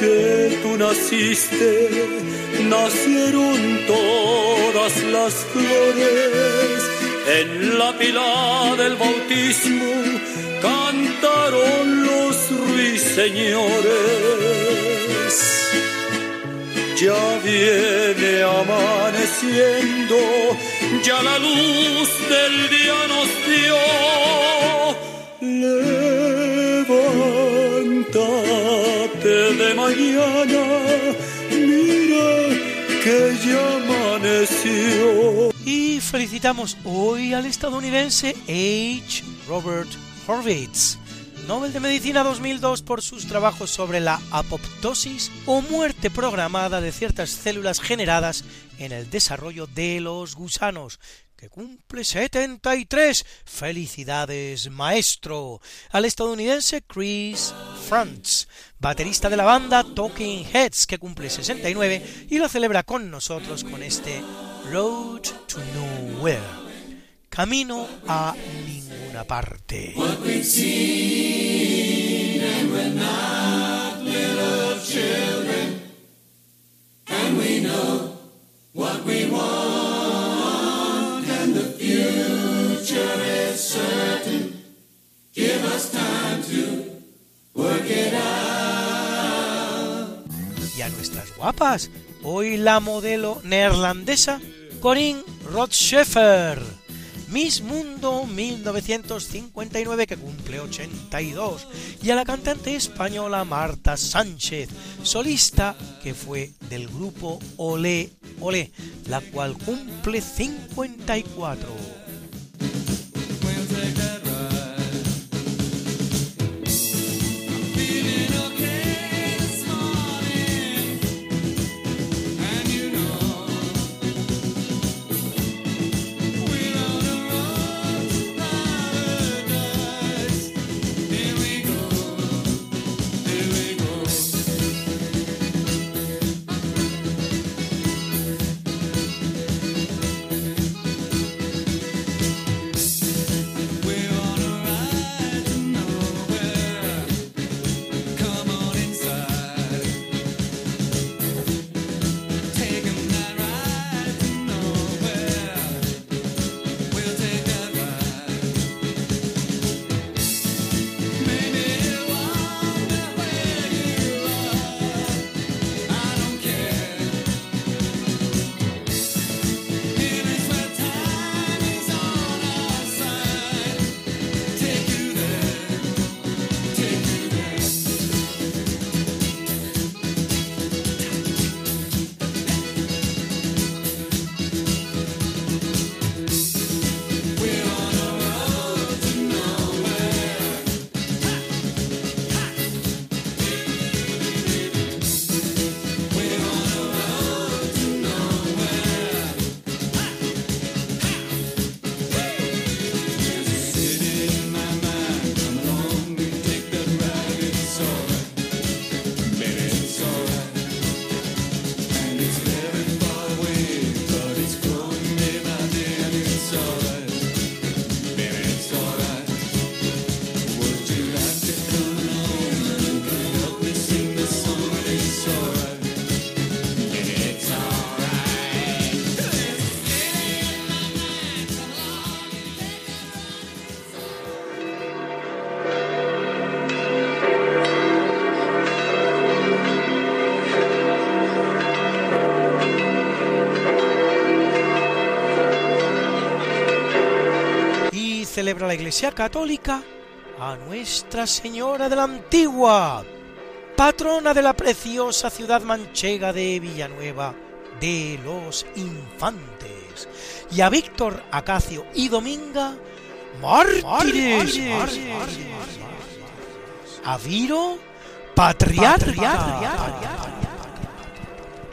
Que tú naciste, nacieron todas las flores. En la pila del bautismo cantaron los ruiseñores ya viene amaneciendo, ya la luz del día nos dio. Y felicitamos hoy al estadounidense H. Robert Horvitz Nobel de Medicina 2002 por sus trabajos sobre la apoptosis o muerte programada de ciertas células generadas en el desarrollo de los gusanos, que cumple 73. Felicidades, maestro. Al estadounidense Chris Frantz, baterista de la banda Talking Heads, que cumple 69 y lo celebra con nosotros con este Road to Nowhere. Camino a ninguna parte. And we know what we want, Y a nuestras guapas, hoy la modelo neerlandesa Corinne Rothscheffer Miss Mundo 1959 que cumple 82 y a la cantante española Marta Sánchez, solista que fue del grupo Olé Olé, la cual cumple 54. Celebra la Iglesia Católica a Nuestra Señora de la Antigua, patrona de la preciosa ciudad manchega de Villanueva de los Infantes, y a Víctor, Acacio y Dominga, mártires, a Viro, patriarca,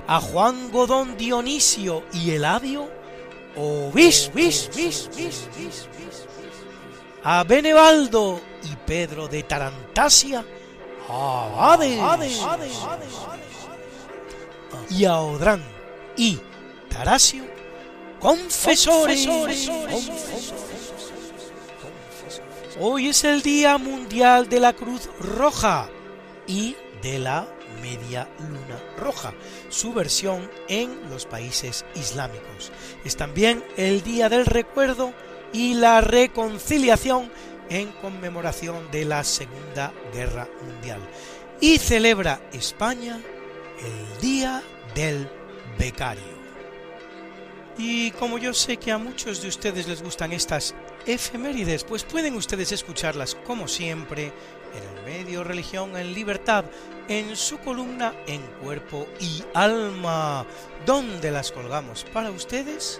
a Juan Godón Dionisio y Eladio, obispo, a Benevaldo y Pedro de Tarantasia, abades, y a Odrán y Tarasio, confesores. Hoy es el Día Mundial de la Cruz Roja y de la Media Luna Roja, su versión en los países islámicos. Es también el Día del Recuerdo y la Reconciliación en conmemoración de la Segunda Guerra Mundial. Y celebra España el Día del Becario. Y como yo sé que a muchos de ustedes les gustan estas efemérides, pues pueden ustedes escucharlas como siempre en el medio Religión en Libertad, en su columna En Cuerpo y Alma, donde las colgamos para ustedes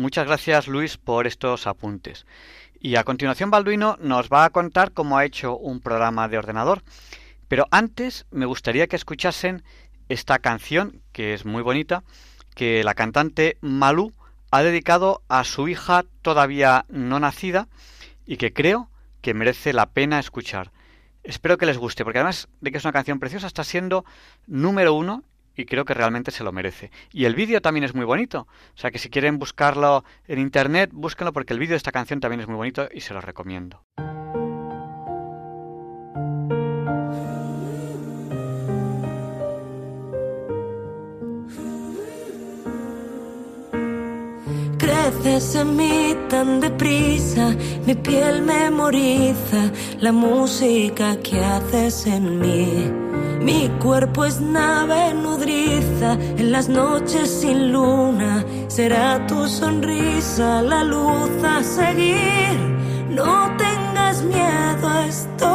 Muchas gracias Luis por estos apuntes. Y a continuación Balduino nos va a contar cómo ha hecho un programa de ordenador. Pero antes me gustaría que escuchasen esta canción, que es muy bonita, que la cantante Malú ha dedicado a su hija todavía no nacida y que creo que merece la pena escuchar. Espero que les guste, porque además de que es una canción preciosa, está siendo número uno y creo que realmente se lo merece. Y el vídeo también es muy bonito. O sea que si quieren buscarlo en internet, búsquenlo porque el vídeo de esta canción también es muy bonito y se lo recomiendo. Creces en mí tan deprisa, mi piel memoriza la música que haces en mí. Mi cuerpo es nave nudriza en las noches sin luna. Será tu sonrisa la luz a seguir. No tengas miedo, estoy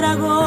tantos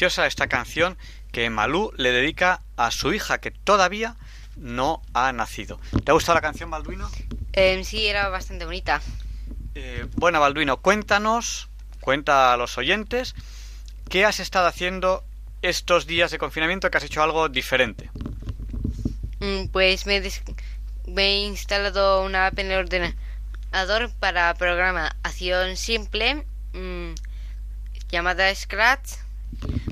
preciosa esta canción que Malú le dedica a su hija que todavía no ha nacido. ¿Te ha gustado la canción, Balduino? Em, sí, era bastante bonita. Eh, bueno, Balduino, cuéntanos, cuenta a los oyentes, ¿qué has estado haciendo estos días de confinamiento que has hecho algo diferente? Mm, Pues me, des- me he instalado una app en el ordenador para programación simple mm, llamada Scratch.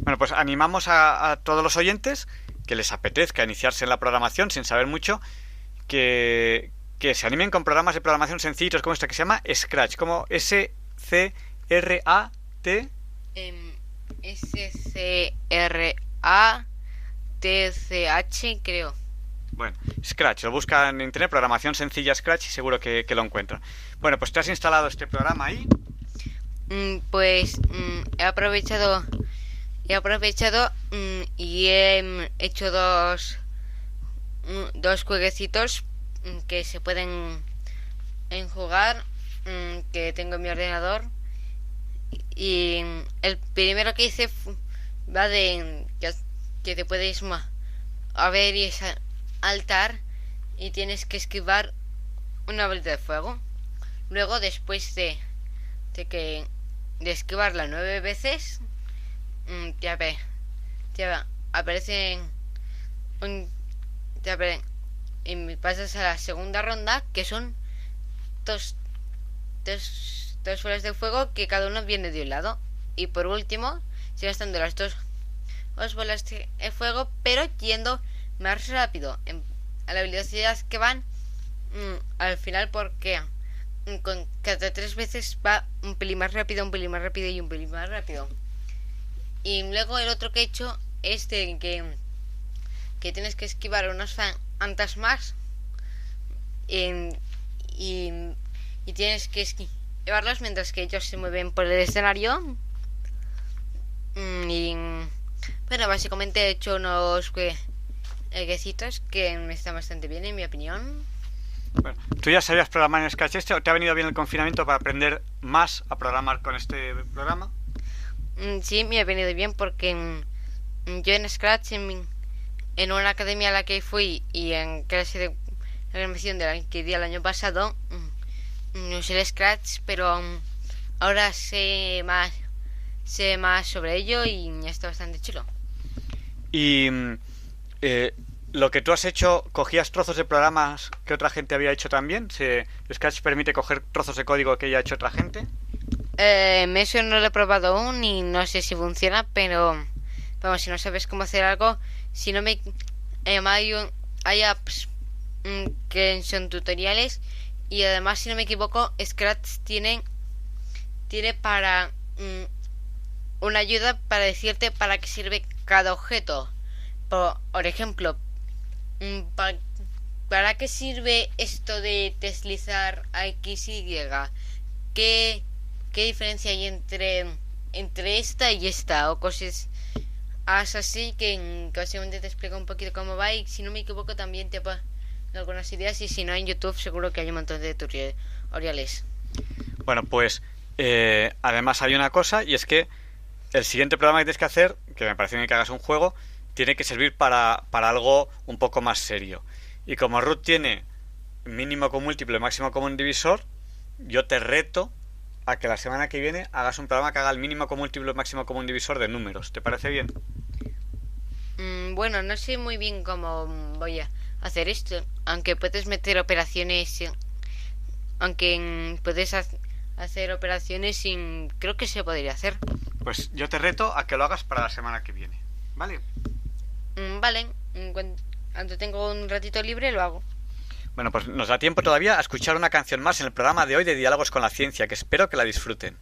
Bueno, pues animamos a, a todos los oyentes que les apetezca iniciarse en la programación sin saber mucho, que, que se animen con programas de programación sencillos como este que se llama Scratch, como S-C-R-A-T. em, S-C-R-A-T-C-H, creo. Bueno, Scratch, lo buscan en internet, programación sencilla Scratch y seguro que, que lo encuentran. Bueno, pues te has instalado este programa ahí. Mm, pues mm, he aprovechado he aprovechado mm, y he mm, hecho dos mm, dos jueguecitos que se pueden en jugar que tengo en mi ordenador. Y el primero que hice va de que, te puedes a ver y saltar y tienes que esquivar una bolita de fuego. Luego después de de que de esquivarla nueve veces mm, te a- aparecen un, te apare- y pasas a la segunda ronda que son dos dos, dos bolas de fuego que cada uno viene de un lado. Y por último sigue estando las dos dos bolas de de fuego pero yendo más rápido en- a la velocidad que van mm, al final porque mm, con cada tres veces va un pelín más rápido, un pelín más rápido y un pelín más rápido. Y luego el otro que he hecho es de que, que tienes que esquivar unos fan- fantasmas em, y, y tienes que esquivarlos mientras que ellos se mueven por el escenario. Mm, Y bueno, básicamente he hecho unos jue- jueguecitos que me están bastante bien en mi opinión. Bueno, ¿tú ya sabías programar en Scratch este o te ha venido bien el confinamiento para aprender más a programar con este programa? Mm, Sí, me ha venido bien porque mm, yo en Scratch, en, una academia a la que fui y en clase de programación de la que di el año pasado, mm, no usé el Scratch, pero mm, ahora sé más, sé más sobre ello y está bastante chulo. Y mm, eh, lo que tú has hecho, ¿cogías trozos de programas que otra gente había hecho también? ¿Se, ¿Scratch permite coger trozos de código que haya hecho otra gente? Eh, eso no lo he probado aún y no sé si funciona, pero vamos, si no sabes cómo hacer algo, si no me... eh, hay, un- hay apps mm, que son tutoriales y además, si no me equivoco, Scratch tiene, tiene para mm, una ayuda para decirte para qué sirve cada objeto. Por, ejemplo, mm, pa- ¿para qué sirve esto de deslizar a X Y? ¿Qué, qué diferencia hay entre, entre esta y esta? O cosas así que, básicamente te explica un poquito cómo va y si no me equivoco también te da algunas ideas y si no en YouTube seguro que hay un montón de tutoriales. Bueno, pues eh, además hay una cosa y es que el siguiente programa que tienes que hacer, que me parece bien que hagas un juego, tiene que servir para, para algo un poco más serio. Y como Ruth tiene mínimo con múltiplo y máximo común divisor, yo te reto a que la semana que viene hagas un programa que haga el mínimo con múltiplo máximo común divisor de números. ¿Te parece bien? Mm, bueno, no sé muy bien cómo voy a hacer esto, aunque puedes meter operaciones, aunque puedes ha- hacer operaciones sin... Creo que se podría hacer. Pues yo te reto a que lo hagas para la semana que viene. ¿Vale? Mm, vale, cuan- cuando tengo un ratito libre lo hago. Bueno, pues nos da tiempo todavía a escuchar una canción más en el programa de hoy de Diálogos con la Ciencia, que espero que la disfruten.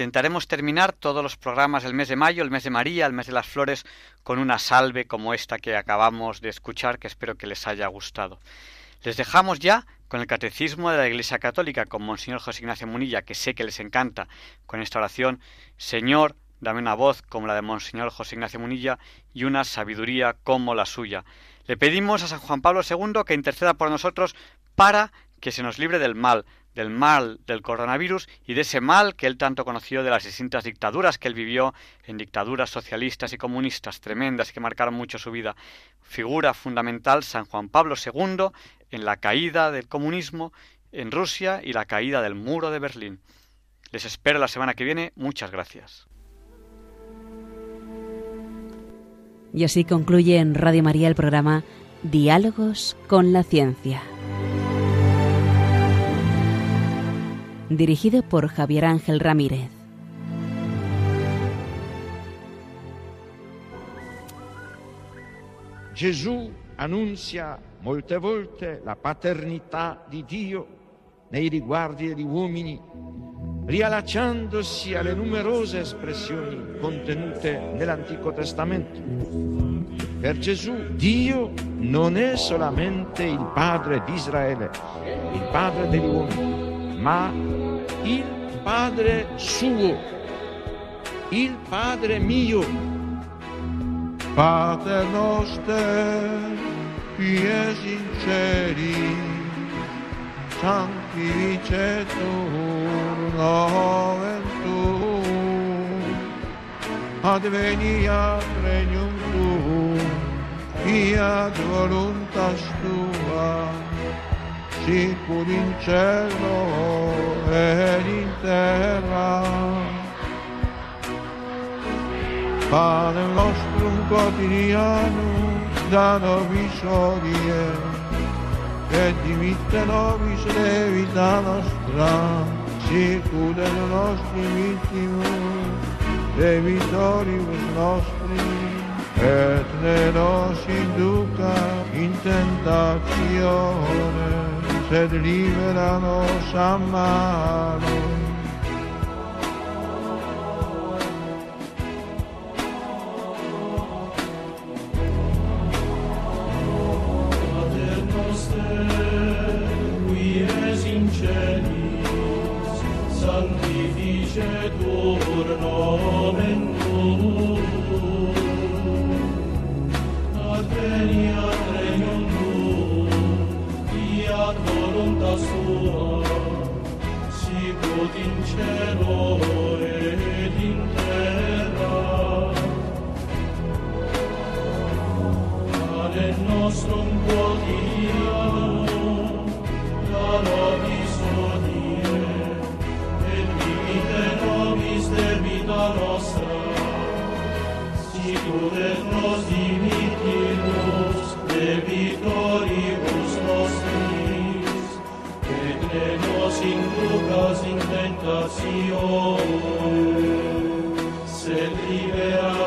Intentaremos terminar todos los programas del mes de mayo, el mes de María, el mes de las flores, con una salve como esta que acabamos de escuchar, que espero que les haya gustado. Les dejamos ya con el Catecismo de la Iglesia Católica, con Monseñor José Ignacio Munilla, que sé que les encanta, con esta oración, Señor, dame una voz como la de Monseñor José Ignacio Munilla y una sabiduría como la suya. Le pedimos a San Juan Pablo II que interceda por nosotros para que se nos libre del mal, del mal del coronavirus y de ese mal que él tanto conoció de las distintas dictaduras que él vivió, en dictaduras socialistas y comunistas tremendas que marcaron mucho su vida. Figura fundamental San Juan Pablo II en la caída del comunismo en Rusia y la caída del muro de Berlín. Les espero la semana que viene. Muchas gracias. Y así concluye en Radio María el programa Diálogos con la Ciencia. Dirigido por Javier Ángel Ramírez. Gesù annunzia molte volte la paternità di Dio nei riguardi degli uomini, riallacciandosi alle numerose espressioni contenute nell'Antico Testamento. Per Gesù Dio non è solamente il Padre di Israele, il Padre degli uomini, ma il Padre suo, il Padre mio. Padre nostro, pie sinceri, santifice tu nomen tu, advenia regnum tu, fiat voluntas tua, sicur in cielo ed in terra. Pane nostrum quotidianum, da nobis odie, et dimitte nobis levita nostra, sicur et nostri vittimus, debitoribus nostri, et ne nos induca in tentatione, sed libera nos a malo. in celis, sanctificetur nos. Sicut et nos dimitir sin dudas in tentationem, sed libera